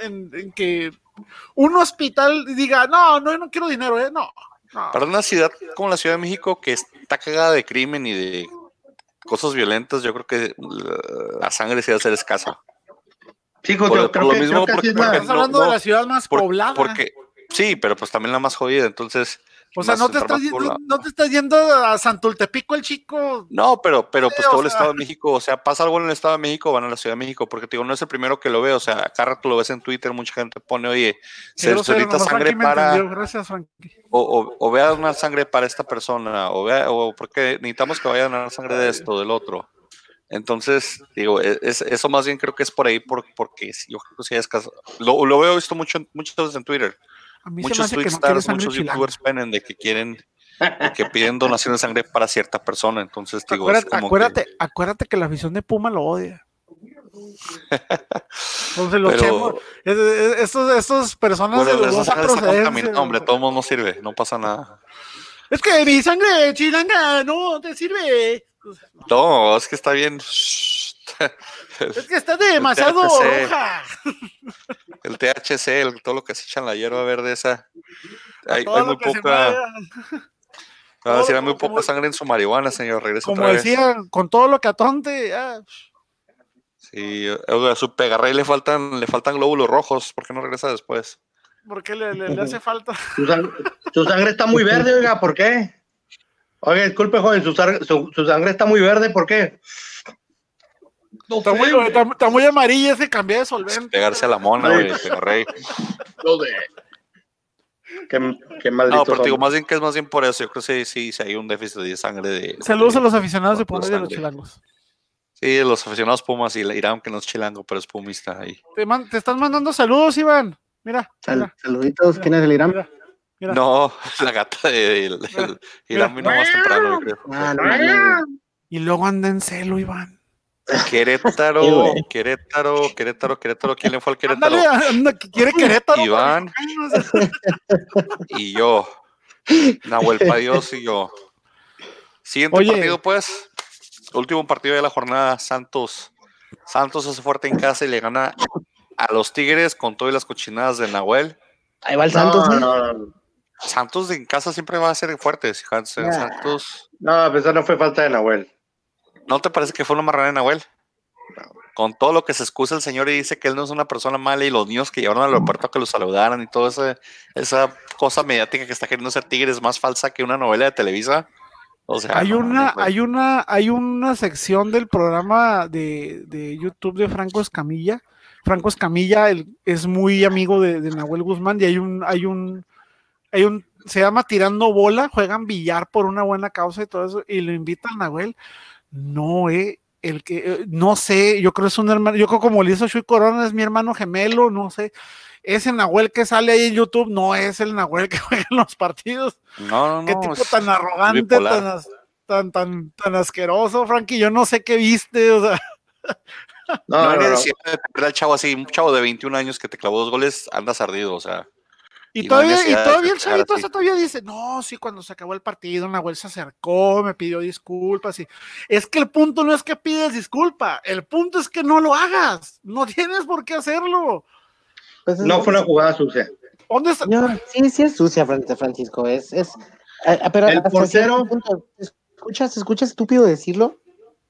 en- en que un hospital diga, no, no, no quiero dinero, ¿eh? No. no. Para una ciudad como la Ciudad de México que está cagada de crimen y de cosas violentas, yo creo que la, sangre sí va a ser escasa. Sí, por- por creo, lo que, mismo, creo que así porque- es la- porque- Estás hablando no, de la ciudad más Por- poblada. Porque, sí, pero pues también la más jodida. Entonces, o sea, no te, estás, poblada. no te estás yendo a Santultepico el chico. No, pero, pero pues todo el. Estado de México, o sea, pasa algo en el Estado de México, van a la Ciudad de México, porque te digo, no es el primero que lo ve, o sea, acá rato lo ves en Twitter, mucha gente pone, oye, se nomás sangre para, Gracias, o, o, o vea una sangre para esta persona, o vea, o porque necesitamos que vayan a dar sangre de esto, del otro. Entonces, digo, e- es, eso más bien creo que es por ahí, por, porque yo creo que sí es caso. Lo, lo veo visto mucho, muchas veces en Twitter. A mí se me Muchos hace que no muchos youtubers ponen de que quieren, de que piden donación de sangre para cierta persona. Entonces, digo, es Acuérdate, como que- acuérdate, acuérdate que la afición de Puma lo odia. Entonces los chemos, es- es- estos, estos personas Bueno, de dudosa procedencia, hombre, todo mundo no sirve, no pasa nada. Es que mi sangre chilanga no te sirve. No, es que está bien. <laughs> Es que está demasiado roja. El THC, el- todo lo que se echa en la hierba verde esa. Hay, muy poca, mueva. va a decir, hay muy como- poca sangre en su marihuana, señor. Regresa Como otra vez. decía, con todo lo que atonte. ah, Sí, oiga, a su pegarrey le faltan, le faltan glóbulos rojos, ¿por qué no regresa después? ¿Por qué le, le- le hace falta? <laughs> Su, sang- su sangre está muy verde, oiga, ¿por qué? Oiga, disculpe, joven, su- su sangre está muy verde, ¿por qué? No Está sé, muy, está, está muy amarilla ese cambio de solvente. Pegarse a la mona, güey, pegarrey. no sé. Qué, qué maldito No, pero digo, más bien que es más bien por eso. Yo creo que sí, sí, sí hay un déficit de sangre de. Saludos de- a los aficionados de Pumas y de los chilangos. Sí, los aficionados Pumas y Irán, que no es chilango, pero es pumista ahí. Te, man- te están mandando saludos, Iván. Mira, Sal- mira, saluditos, ¿quién es el Irán? mira. mira. No, <laughs> la gata de el, el- Irán vino más temprano, yo creo. Ah, no. Y luego anda en celo, Iván. Querétaro, Sí. Querétaro, Querétaro, Querétaro. ¿Quién le fue al Querétaro? Ándale, anda, que quiere Querétaro. Iván. <laughs> Y yo. Nahuel Padios y yo. Siguiente Oye. partido, pues. Último partido de la jornada. Santos. Santos hace fuerte en casa y le gana a los Tigres con todas las cochinadas de Nahuel. Ahí va el No, Santos, ¿eh? no, no, Santos en casa siempre va a ser fuerte. Santos. no, a pesar no fue falta de Nahuel. ¿No te parece que fue una marrana de Nahuel? Con todo lo que se excusa el señor y dice que él no es una persona mala y los niños que llevaron al aeropuerto a que lo saludaran y toda esa, esa cosa mediática que está queriendo ser Tigres es más falsa que una novela de Televisa. O sea, Hay no, una, no, hay una, hay una sección del programa de, de YouTube de Franco Escamilla. Franco Escamilla es muy amigo de, de Nahuel Guzmán y hay un, hay un, hay un, se llama Tirando Bola, juegan billar por una buena causa y todo eso, y lo invita al Nahuel. No, eh, el que, eh, no sé, yo creo es un hermano, yo creo como le hizo Chuy Corona, es mi hermano gemelo, no sé. Ese Nahuel que sale ahí en YouTube no es el Nahuel que <laughs> juega en los partidos. No, no, Qué no, tipo es- tan arrogante, tan, as- tan, tan, tan asqueroso, Frankie. Yo no sé qué viste, o sea, No, No, no, no. al chavo así, un chavo de 21 años que te clavó dos goles, andas ardido, o sea. Y, no todavía, y todavía el chavito así. hasta todavía dice, no, sí, cuando se acabó el partido, Nahuel se acercó, me pidió disculpas, y es que el punto no es que pides disculpa, el punto es que no lo hagas, no tienes por qué hacerlo. Pues es- No fue una jugada sucia. ¿Dónde está? Señor, sí, sí es sucia, Fran- Francisco. Es, es, ah, ah, pero El portero- cierto punto, se escucha, se escucha estúpido decirlo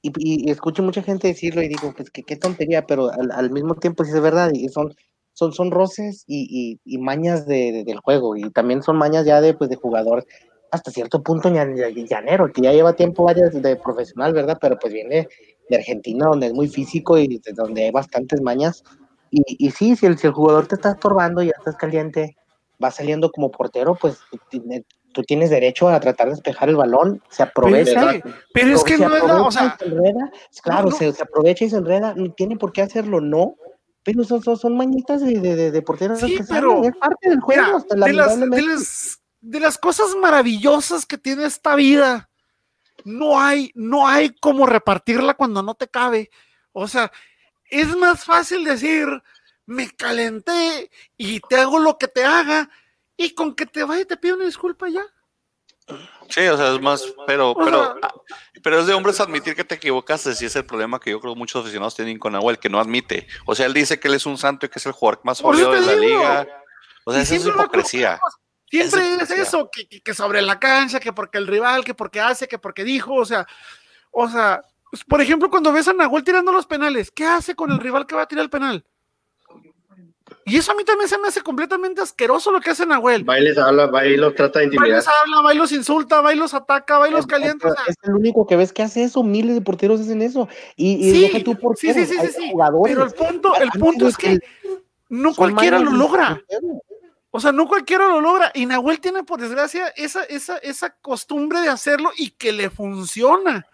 y, y- escucho mucha gente decirlo y digo, pues qué, qué tontería, pero al, al mismo tiempo sí es verdad y son, son, son roces y, y, mañas de, del juego, y también son mañas ya de, pues, de jugador hasta cierto punto llanero, que ya lleva tiempo varias de profesional, ¿verdad? Pero pues viene de Argentina, donde es muy físico y donde hay bastantes mañas. Y, y sí, si el, si el jugador te está estorbando y ya estás caliente, va saliendo como portero, pues tú tienes derecho a tratar de despejar el balón, se aprovecha. Pero, es que no es la, o sea, claro, Se, aprovecha y se enreda, no tiene por qué hacerlo, no. Pero son, son, son mañitas de, de, de porteros sí, pero, es parte del juego. de, las, de, las, cosas maravillosas que tiene esta vida, no hay, no hay como repartirla cuando no te cabe. O sea, es más fácil decir, me calenté y te hago lo que te haga, y con que te vaya te pido una disculpa ya. Sí, o sea, es más, pero, pero, ah, pero es de hombres admitir que te equivocaste, si es el problema que yo creo muchos aficionados tienen con Nahuel, que no admite. O sea, él dice que él es un santo y que es el jugador más sólido de la liga. O sea, esa es hipocresía. Siempre es, eso, que, que, sobre la cancha, que porque el rival, que porque hace, que porque dijo, o sea, o sea, pues, por ejemplo, cuando ves a Nahuel tirando los penales, ¿qué hace con el rival que va a tirar el penal? Y eso a mí también se me hace completamente asqueroso lo que hace Nahuel. Bailes habla, los trata de intimidar. Bailes habla, Bailos insulta, Bailos ataca, Bailos calienta. Es, el único que ves que hace eso, miles de porteros hacen eso. Y, y sí, tú por sí, sí, sí, sí, Pero el punto, el punto es que no cualquiera lo logra. O sea, no cualquiera lo logra. Y Nahuel tiene, por desgracia, esa, esa, esa costumbre de hacerlo y que le funciona.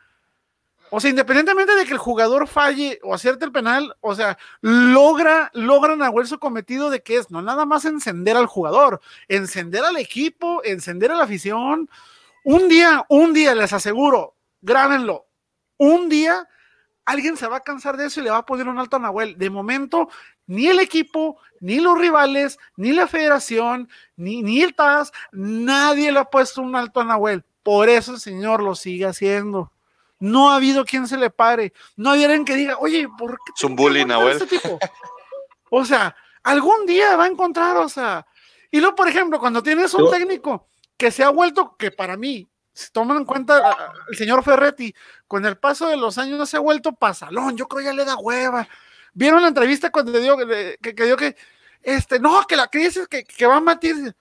O sea, independientemente de que el jugador falle o acierte el penal, o sea, logra, logra Nahuel su cometido de que es no nada más encender al jugador, encender al equipo, encender a la afición. Un día, un día les aseguro, grábenlo, un día alguien se va a cansar de eso y le va a poner un alto a Nahuel. De momento, ni el equipo, ni los rivales, ni la federación, ni, ni el TAS, nadie le ha puesto un alto a Nahuel. Por eso el señor lo sigue haciendo. No ha habido quien se le pare. No había alguien que diga, oye, ¿por qué? Es un bullying, Este tipo? O sea, algún día va a encontrar, o sea. Y luego, por ejemplo, cuando tienes un técnico que se ha vuelto, que para mí, si toman en cuenta el señor Ferretti, con el paso de los años no se ha vuelto pasalón, yo creo ya le da hueva. Vieron la entrevista cuando le dio que, que, dio que, este, no, que la crisis que, que va a matir.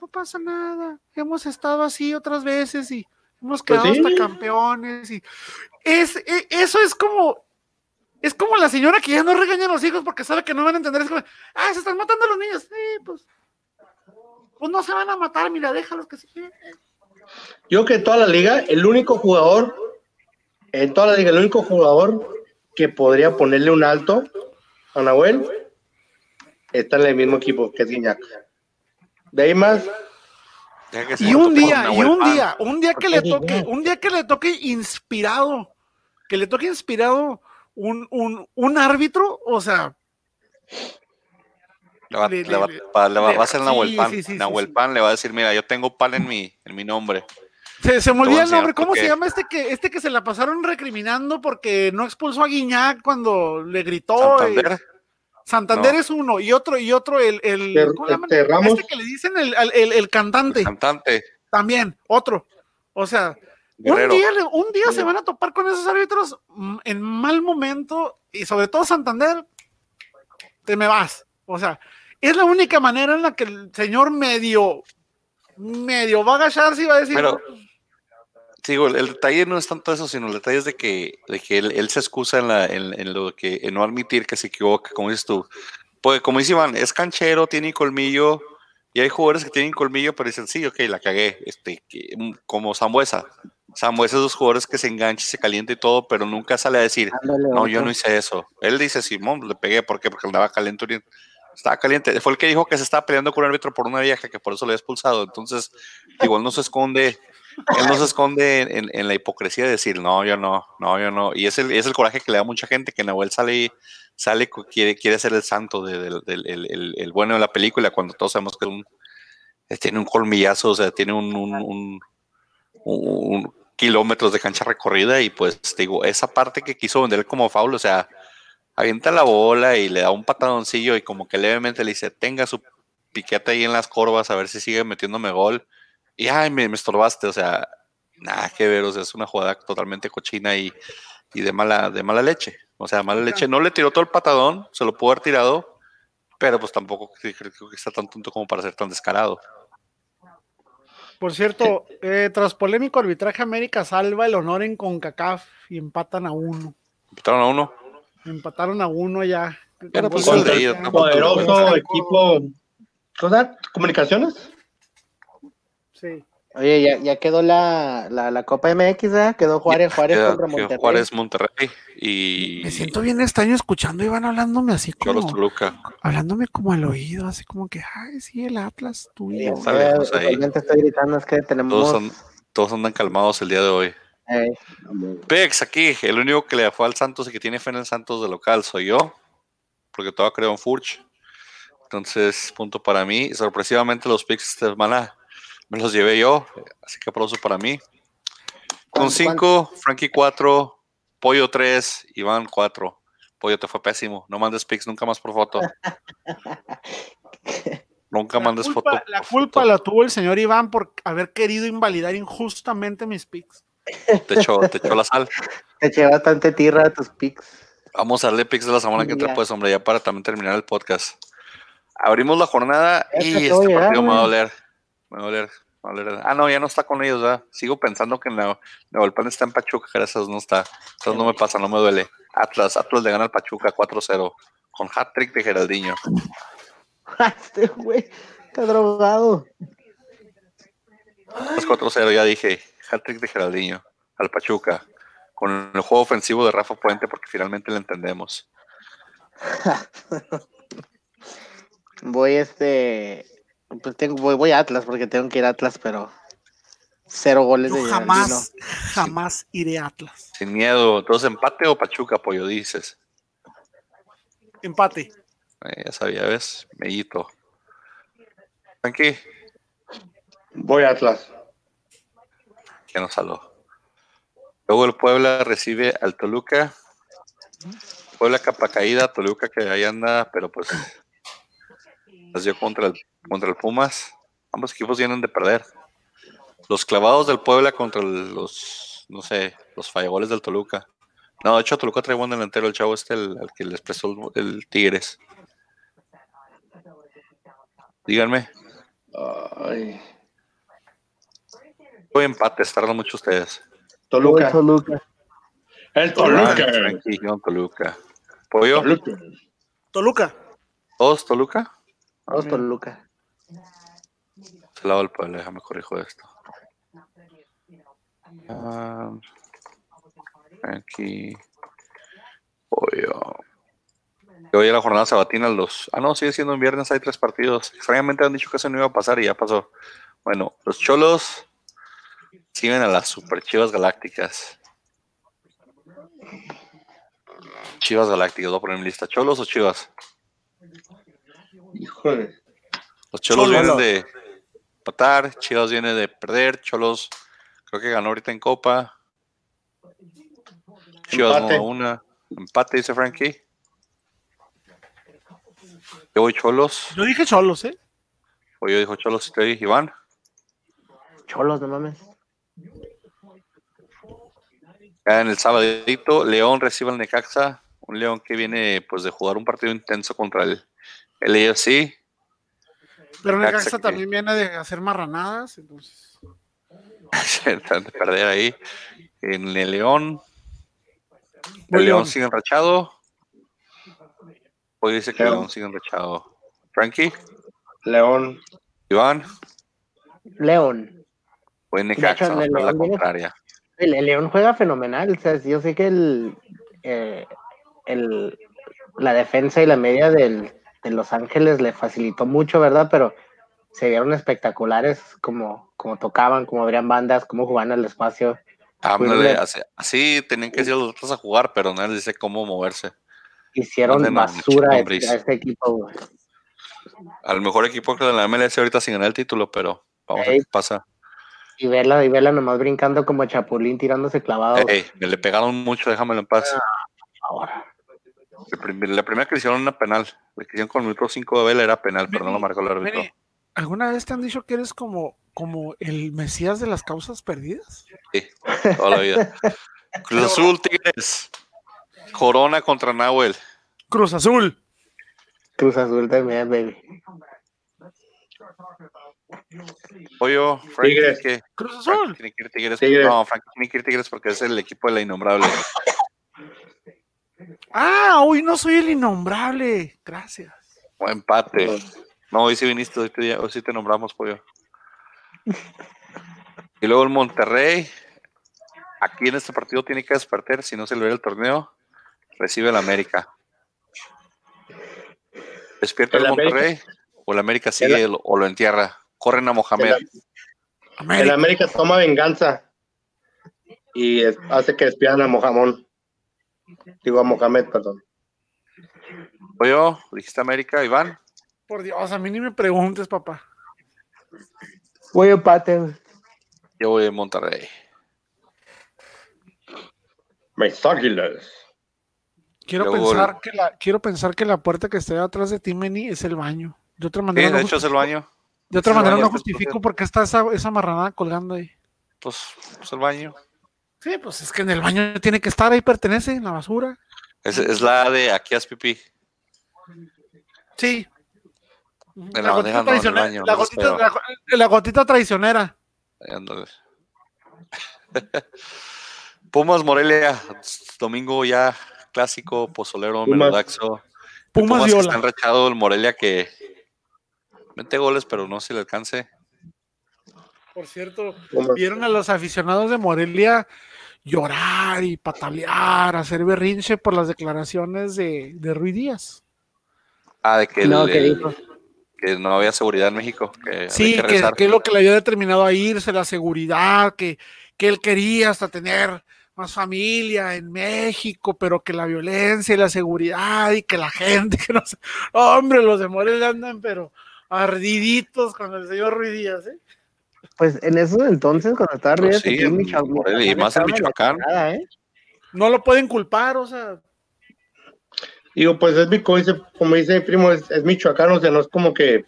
No pasa nada, hemos estado así otras veces y Hemos pues quedado hasta campeones y es, e, eso es como es como la señora que ya no regaña a los hijos porque sabe que no van a entender. Es como, ah, se están matando a los niños. Sí, pues, pues no se van a matar, mira, déjalos que se Yo que en toda la liga, el único jugador, en toda la liga, el único jugador que podría ponerle un alto a Nahuel está en el mismo equipo que es Guiñac. De ahí más, y un día, y un día, un día que le toque, un día que le toque inspirado, que le toque inspirado un, un, un árbitro, o sea. Le va, le, va, a hacer Nahuel Pan. Nahuel Pan le va a decir, mira, yo tengo pan en mi, en mi nombre. Se, se me olvida el nombre, ¿cómo se llama este que, este que se la pasaron recriminando porque no expulsó a Guiñac cuando le gritó? Santander es uno y otro y otro el, el este, este que le dicen el, el, el, cantante. Cantante. También, otro. O sea, un día, un día se van a topar con esos árbitros en mal momento y sobre todo Santander, te me vas. O sea, es la única manera en la que el señor medio, medio va a agacharse y va a decir, digo, el, detalle no es tanto eso, sino el detalle es de que, de que él, se excusa en, la, en, lo que, en no admitir que se equivoca, como dices tú. Pues, como dice Iván, es canchero, tiene colmillo, y hay jugadores que tienen colmillo, pero dicen, sí, ok, la cagué, este, mm, como Zambuesa. Zambuesa es de los jugadores que se engancha y se calienta y todo, pero nunca sale a decir, no, yo no hice eso. Él dice, Simón, le pegué, ¿por qué? Porque andaba caliente. Estaba caliente. Fue el que dijo que se estaba peleando con un árbitro por una vieja, que por eso le había expulsado. Entonces, igual no se esconde él no se esconde en, la hipocresía de decir, no, yo no, no, yo no. Y es el, es el coraje que le da mucha gente, que Nahuel sale, sale quiere, quiere ser el santo del el, bueno de la película, cuando todos sabemos que un, eh, tiene un colmillazo, o sea, tiene un, kilómetros de cancha recorrida y pues digo, esa parte que quiso vender como faul, o sea, avienta la bola y le da un patadoncillo y como que levemente le dice, tenga su piquete ahí en las corvas a ver si sigue metiéndome gol y ay, me, estorbaste, o sea, nada que ver, o sea, es una jugada totalmente cochina y, de, mala, de mala leche. O sea, mala leche. No le tiró todo el patadón, se lo pudo haber tirado, pero pues tampoco creo que está tan tonto como para ser tan descarado. Por cierto, eh, tras polémico arbitraje, América salva el honor en CONCACAF y empatan a uno. ¿Empataron a uno? Empataron a uno ya. Pero pues poderoso equipo. ¿Cosa? ¿Comunicaciones? Sí. Oye, ya, ya quedó la, la, la, Copa MX, ¿eh? Quedó Juárez, Juárez contra Monterrey. Juárez, Monterrey y... Me siento bien extraño escuchando y van hablándome así como... Toluca. Hablándome como al oído, así como que, ay, sí, el Atlas, tú y Sí, pues, ahí. realmente estoy gritando, es que tenemos... Todos, son- todos andan calmados el día de hoy. eh, Pex, aquí, el único que le fue al Santos y que tiene fe en el Santos de local soy yo, porque todavía creo en Furch. Entonces, punto para mí. Y sorpresivamente los picks esta semana me los llevé yo, así que aplauso para mí. Con ¿Cuánto- 5, Frankie 4, Pollo 3, Iván 4. Pollo, te fue pésimo. No mandes pics nunca más por foto. <laughs> Nunca La mandes culpa, foto. la culpa foto. la tuvo el señor Iván por haber querido invalidar injustamente mis picks. Te echó, te echó la sal. <laughs> te eché bastante tierra a tus pics. Vamos a darle picks de la semana que entra, pues, hombre, ya para también terminar el podcast. Abrimos la jornada y te este partido me va a doler. Me va a doler. me va a doler. Ah, no, ya no está con ellos, ¿verdad? Sigo pensando que Nuevo Pan está en Pachuca, gracias, no está. Eso no me pasa, no me duele. Atlas, Atlas le gana al Pachuca 4-0 con hat-trick de Geraldinho. <laughs> este güey está drogado. Atlas 4-0, ya dije. Hat-trick de Geraldinho al Pachuca. Con el juego ofensivo de Rafa Puente, porque finalmente le entendemos. <laughs> Voy este. Pues tengo, voy, voy a Atlas porque tengo que ir a Atlas, pero cero goles Yo de jamás, jamás iré a Atlas. Sin miedo. Entonces, empate o Pachuca, pollo, dices. Empate. Eh, ya sabía, ¿ves? Mellito. Frankie, Voy a Atlas. que nos saló. Luego el Puebla recibe al Toluca. Puebla capa caída, Toluca que ahí anda, pero pues las dio contra el, contra el Pumas. Ambos equipos vienen de perder. Los clavados del Puebla contra los, no sé, los fallagoles del Toluca. No, de hecho Toluca trae buen delantero, el chavo este, el, al que les prestó el, el Tigres. Díganme. Ay, Voy empates, tardan mucho ustedes. Toluca. Toluca. El Toluca. Toluca. Pollo, Toluca. Toluca. todos Toluca. Vamos Toluca. Se lado el Puebla, déjame corrijo esto. Ah, aquí. Pollo. Hoy en la jornada sabatina los. Ah, no, sigue siendo en viernes, hay tres partidos. Extrañamente han dicho que eso no iba a pasar y ya pasó. Bueno, los cholos siguen a las super chivas galácticas. Chivas galácticas, voy a poner en mi lista. ¿Cholos o chivas? Híjole. Los Cholos Cholos. vienen de empatar, Chivas viene de perder, Cholos creo que ganó ahorita en Copa. Chivas Empate. no una. Empate, dice Frankie. Yo voy Cholos. Yo dije Cholos, ¿eh? O yo dijo Cholos y te dije Iván. Cholos, no mames. Ya en el sabadito, León recibe al Necaxa. Un León que viene pues de jugar un partido intenso contra el, el AFC. Pero Necaxa que- también viene de hacer marranadas, entonces. <laughs> De perder ahí. En el León. El León León. sigue enrachado. Hoy dice que el León. León sigue enrachado. Frankie, León. Iván, León. o en Necaxa, ver la contraria. El, el León juega fenomenal. O sea, yo sé que el, eh, el, la defensa y la media del, de Los Ángeles le facilitó mucho, ¿verdad? Pero se vieron espectaculares como, como tocaban, como abrían bandas, cómo jugaban al espacio. Ándale, Cuídale. así, así tenían que ir los otros a jugar, pero no les dice cómo moverse. Hicieron basura a este, a este equipo. güey. Al mejor equipo que de la MLS ahorita sin ganar el título, pero vamos a ver qué pasa. Y verla, y verla nomás brincando como chapulín tirándose clavado. Ey, me le pegaron mucho, déjamelo en paz. Ahora. La primera que le hicieron una penal. La que hicieron con el minuto 5 de Vela era penal, pero no lo marcó el árbitro. ¿Alguna vez te han dicho que eres como, como el mesías de las causas perdidas? Sí, toda la vida. <laughs> Cruz Azul, Tigres. Corona contra Nahuel. Cruz Azul. Cruz Azul también, baby. Pollo, Frank, Tigres. ¿qué? Cruz Frank Azul. tiene que ir Tigres. Tigres. No, Frank tiene que ir Tigres porque es el equipo de la innombrable. <laughs> Ah, hoy no soy el innombrable. Gracias. O empate. No, hoy sí viniste, hoy, te- hoy sí te nombramos, pollo. Y luego el Monterrey. Aquí en este partido tiene que despertar, si no se le ve el torneo, recibe el América. ¿Despierta el, ¿El América? Monterrey? ¿O el América sigue El- o lo entierra? Corren a Mohamed. El, el América toma venganza y es- hace que despidan a Mohamed. Digo a Mohamed, perdón. Pollo, dijiste América, Iván. Por Dios, a mí ni me preguntes, papá. Voy a empate. Yo voy a Monterrey. Mis águilas. Quiero pensar, que la, quiero pensar que la puerta que está atrás de ti, Meni, es el baño. De otra Sí, manera, de no, hecho es el baño. de otra es manera baño, no pues, justifico pues, por qué está esa, esa marranada colgando ahí. Pues es el baño. Sí, pues es que en el baño tiene que estar, ahí pertenece, en la basura. Es, es la de aquí haz pipí. Sí. En la no, el traicionera- baño, la no gotita, la, go- la gotita traicionera. <laughs> Pumas Morelia, domingo ya clásico, pozolero, Pumas. melodaxo. Pumas Pumas que viola. está enrachado el Morelia que mete goles, pero no si le alcance. Por cierto, vieron a los aficionados de Morelia llorar y patalear, hacer berrinche por las declaraciones de, de Ruiz Díaz. Ah, de que, el- No, ¿qué el- dijo? que no había seguridad en México. Que Sí, que que, rezar. que es lo que le había determinado a irse, la seguridad, que, que él quería hasta tener más familia en México, pero que la violencia y la seguridad y que la gente, <laughs> que no sé. Hombre, los de Morelia andan, pero ardiditos con el señor Ruiz Díaz, ¿eh? Pues en esos entonces, cuando estaba Pues arriba, sí, aquí en Michoacán, Morelia, y más en Michoacán. ¿eh? No lo pueden culpar, o sea, Digo, pues es mi, como dice, como dice mi primo, es, es michoacano, o sea, no es como que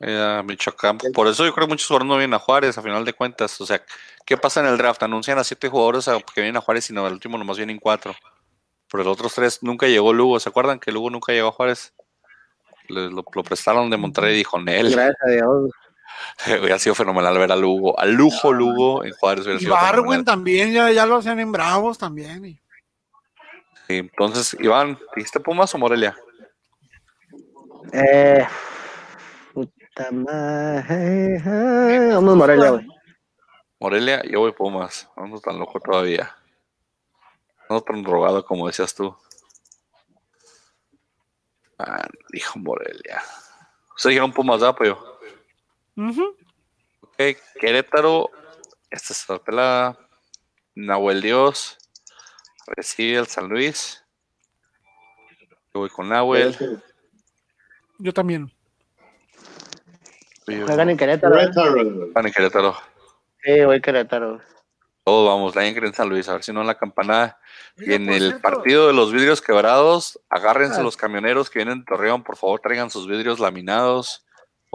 Eh, Michoacán. Por eso yo creo que muchos jugadores no vienen a Juárez, a final de cuentas. O sea, ¿qué pasa en el draft? Anuncian a siete jugadores a- que vienen a Juárez y no, el último nomás vienen cuatro. Pero los otros tres nunca llegó Lugo. ¿Se acuerdan que Lugo nunca llegó a Juárez? Le- lo, lo prestaron de Monterrey y dijo Nel. Gracias a Dios. <laughs> Hubiera sido fenomenal ver a Lugo. A Lujo Lugo en Juárez y Barwin también, ya, ya lo hacían en Bravos también. y- Sí, entonces, Iván, ¿dijiste Pumas o Morelia? Eh, puta madre. eh, Vamos Morelia, güey. Morelia, yo voy Pumas. No ando tan loco todavía. No tan drogado como decías tú. Ah, dijo Morelia. Ustedes dijeron Pumas, ¿verdad, pollo? Ujú. Ok, Querétaro. Esta es la pelada. Nahuel Dios. Recibe al San Luis. Yo voy con Nahuel. Yo también. Juegan en Querétaro. ¿eh? Querétaro. Van en Querétaro. Sí, voy a Querétaro. Todos vamos, la en San Luis, a ver si no en la campanada. Y en el cierto- partido de los vidrios quebrados, agárrense Ah. los camioneros que vienen de Torreón, por favor traigan sus vidrios laminados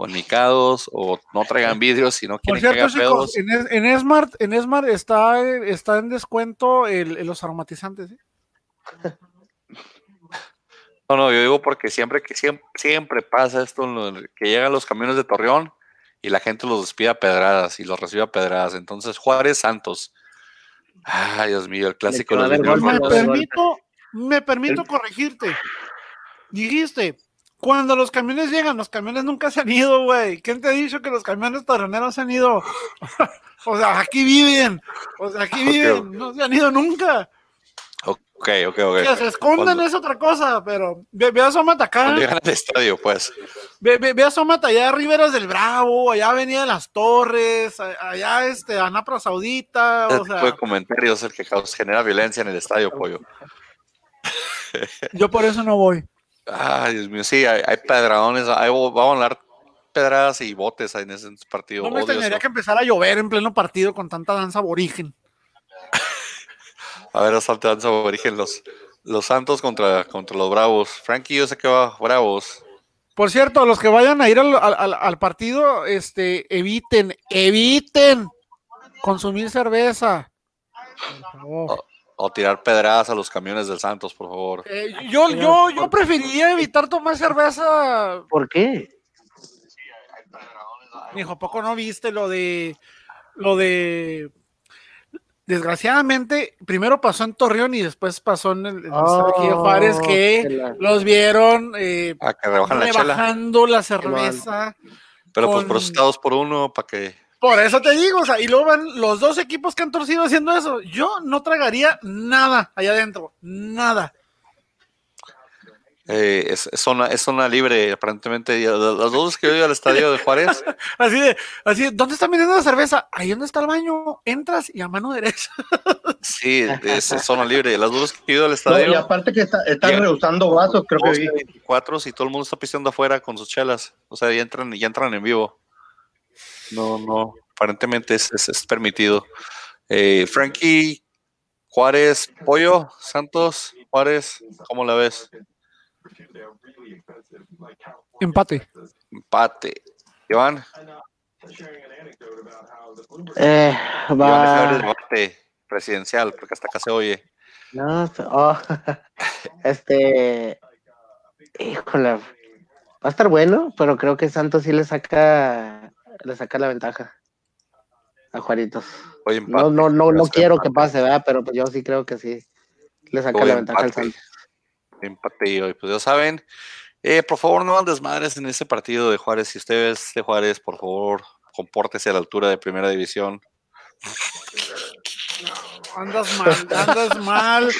o nicados o no traigan vidrios si no Por quieren que cierto, haga pedos. chicos, en, en Smart, en Smart está, está en descuento el, el- los aromatizantes. ¿eh? No, no, yo digo porque siempre que siempre, siempre pasa esto, que llegan los camiones de Torreón y la gente los despide a pedradas y los recibe a pedradas. Entonces, Juárez Santos. Ay, Dios mío, el clásico de los Me permito, me permito corregirte. Dijiste, cuando los camiones llegan, los camiones nunca se han ido, güey. ¿Quién te ha dicho que los camiones torreneros se han ido? <laughs> o sea, aquí viven. O sea, aquí viven. No se han ido nunca. Ok, ok, ok. Que se escondan Cuando- es otra cosa, pero ve, ve a Somata acá. Cuando llegan al estadio, pues. Ve, ve, ve a Somata allá a Riberas del Bravo, allá Avenida de las Torres, a- allá este, Anapra Saudita, Ese o sea, tipo de comentarios el que genera violencia en el estadio, pollo. yo por eso no voy. Ay, Dios mío, sí, hay, hay pedradones, hay, vamos a hablar pedradas y botes en ese partido. No me extrañaría que empezara a llover en pleno partido con tanta danza aborigen. <laughs> A ver, hasta danza origen los, los Santos contra, contra los Bravos. Frankie, yo sé que va Bravos. Por cierto, los que vayan a ir al, al- al- al partido, este, eviten, eviten consumir cerveza. Por favor. O tirar pedradas a los camiones del Santos, por favor. Eh, yo, yo, yo preferiría evitar tomar cerveza. ¿Por qué? Hijo, ¿a poco no viste lo de lo de desgraciadamente, primero pasó en Torreón y después pasó en el, en el de Juárez, Oh, que que la- los vieron eh, A que rebajan la chela. rebajando la cerveza. Pero pues por dos por uno, para que. Por eso te digo, o sea, y luego van los dos equipos que han torcido haciendo eso. Yo no tragaría nada allá adentro, nada. eh, es, es zona, es zona libre, aparentemente. y Las dos que yo he ido al estadio de Juárez, <laughs> Así de, así de, ¿dónde están vendiendo la cerveza? Ahí donde está el baño, entras y a mano derecha. <laughs> sí, es, es zona libre. Las dos que he ido al No, estadio, y aparte que está- están rehusando vasos, creo que vi. 24 y todo el mundo está pisteando afuera con sus chelas. O sea, ya entran, ya entran en vivo. No, no, aparentemente es, es- es permitido. Eh, Frankie, Juárez, Pollo, Santos, Juárez, ¿cómo la ves? Empate. Empate. Iván, Eh, Iván, deja ver el va. debate presidencial, porque hasta acá se oye. No, oh, <laughs> este. Híjole. Va a estar bueno, pero creo que Santos sí le saca. Le saca la ventaja a Juaritos. Oye, empate. No, no, no, no quiero que pase, ¿verdad? Pero pues yo sí creo que sí. Le saca la ventaja al. Santos. Empate y hoy, pues ya saben. Eh, por favor, no andes madres en ese partido de Juárez. Si usted es de Juárez, por favor, compórtese a la altura de primera división. Andas mal, andas mal,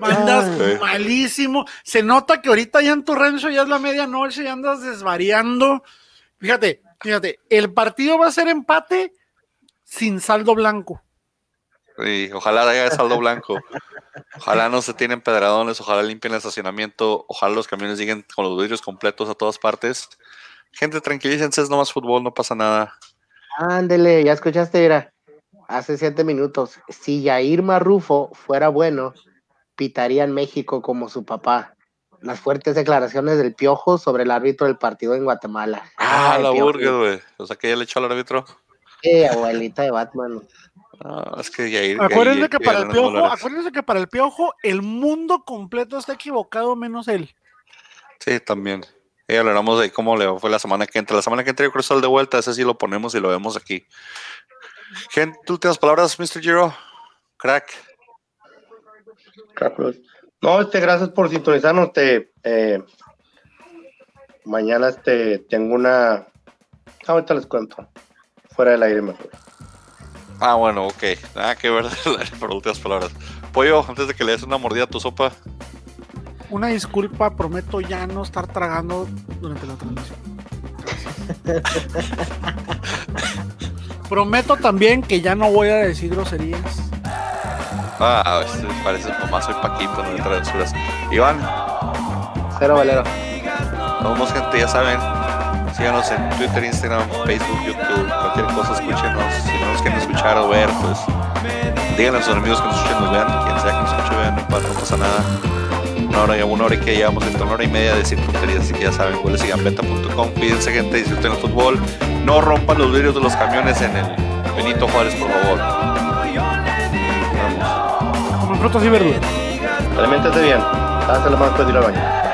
andas <laughs> Ay. malísimo. Se nota que ahorita ya en tu rancho ya es la medianoche y andas desvariando. Fíjate, fíjate, el partido va a ser empate sin saldo blanco. Y ojalá haya saldo blanco. Ojalá no se tienen pedradones, ojalá limpien el estacionamiento, ojalá los camiones lleguen con los vidrios completos a todas partes. Gente, tranquilícense, es nomás fútbol, no pasa nada. Ándele, ya escuchaste, mira. Hace siete minutos. Si Yair Marrufo fuera bueno, pitaría en México como su papá. Las fuertes declaraciones del Piojo sobre el árbitro del partido en Guatemala. Ah, Ay, la burger, güey. O sea que ya le echó al árbitro. Eh, abuelita de Batman. Ah, es que ya ir. Acuérdense ya que para el piojo, acuérdense que para el piojo el mundo completo está equivocado menos él. Sí, también. Y hablaremos de cómo le fue la semana que entra. La semana que entra yo creo que sale de vuelta, ese sí lo ponemos y lo vemos aquí. Gente, últimas palabras, Mr. Giro. Crack. Carlos. No, este, gracias por sintonizarnos. Este, eh, mañana este, tengo una. Ahorita les cuento. Fuera del aire mejor. Ah, bueno, ok. Nada que ver por últimas palabras. Pollo, antes de que le des una mordida a tu sopa, Una disculpa, prometo ya no estar tragando durante la transmisión. <laughs> prometo también que ya no voy a decir groserías. Ah, este, parece mamá, soy Paquito, no de travesuras. Iván, Cero Valero. somos gente, ya saben. Síganos en Twitter, Instagram, Facebook, YouTube, cualquier cosa, escúchenos. Si no nos quieren escuchar o ver, pues díganle a sus amigos que nos escuchen, nos vean, quien sea que nos escuche, vean, no pasa, no pasa nada. Una hora y una hora y que llevamos entre una hora y media de decir tonterías, así que ya saben, goles y. Cuídense, gente, disfruten el fútbol. No rompan los vidrios de los camiones en el Benito Juárez, por favor. Frutas y verduras. Aliméntate bien. Dáselo más para ir al baño.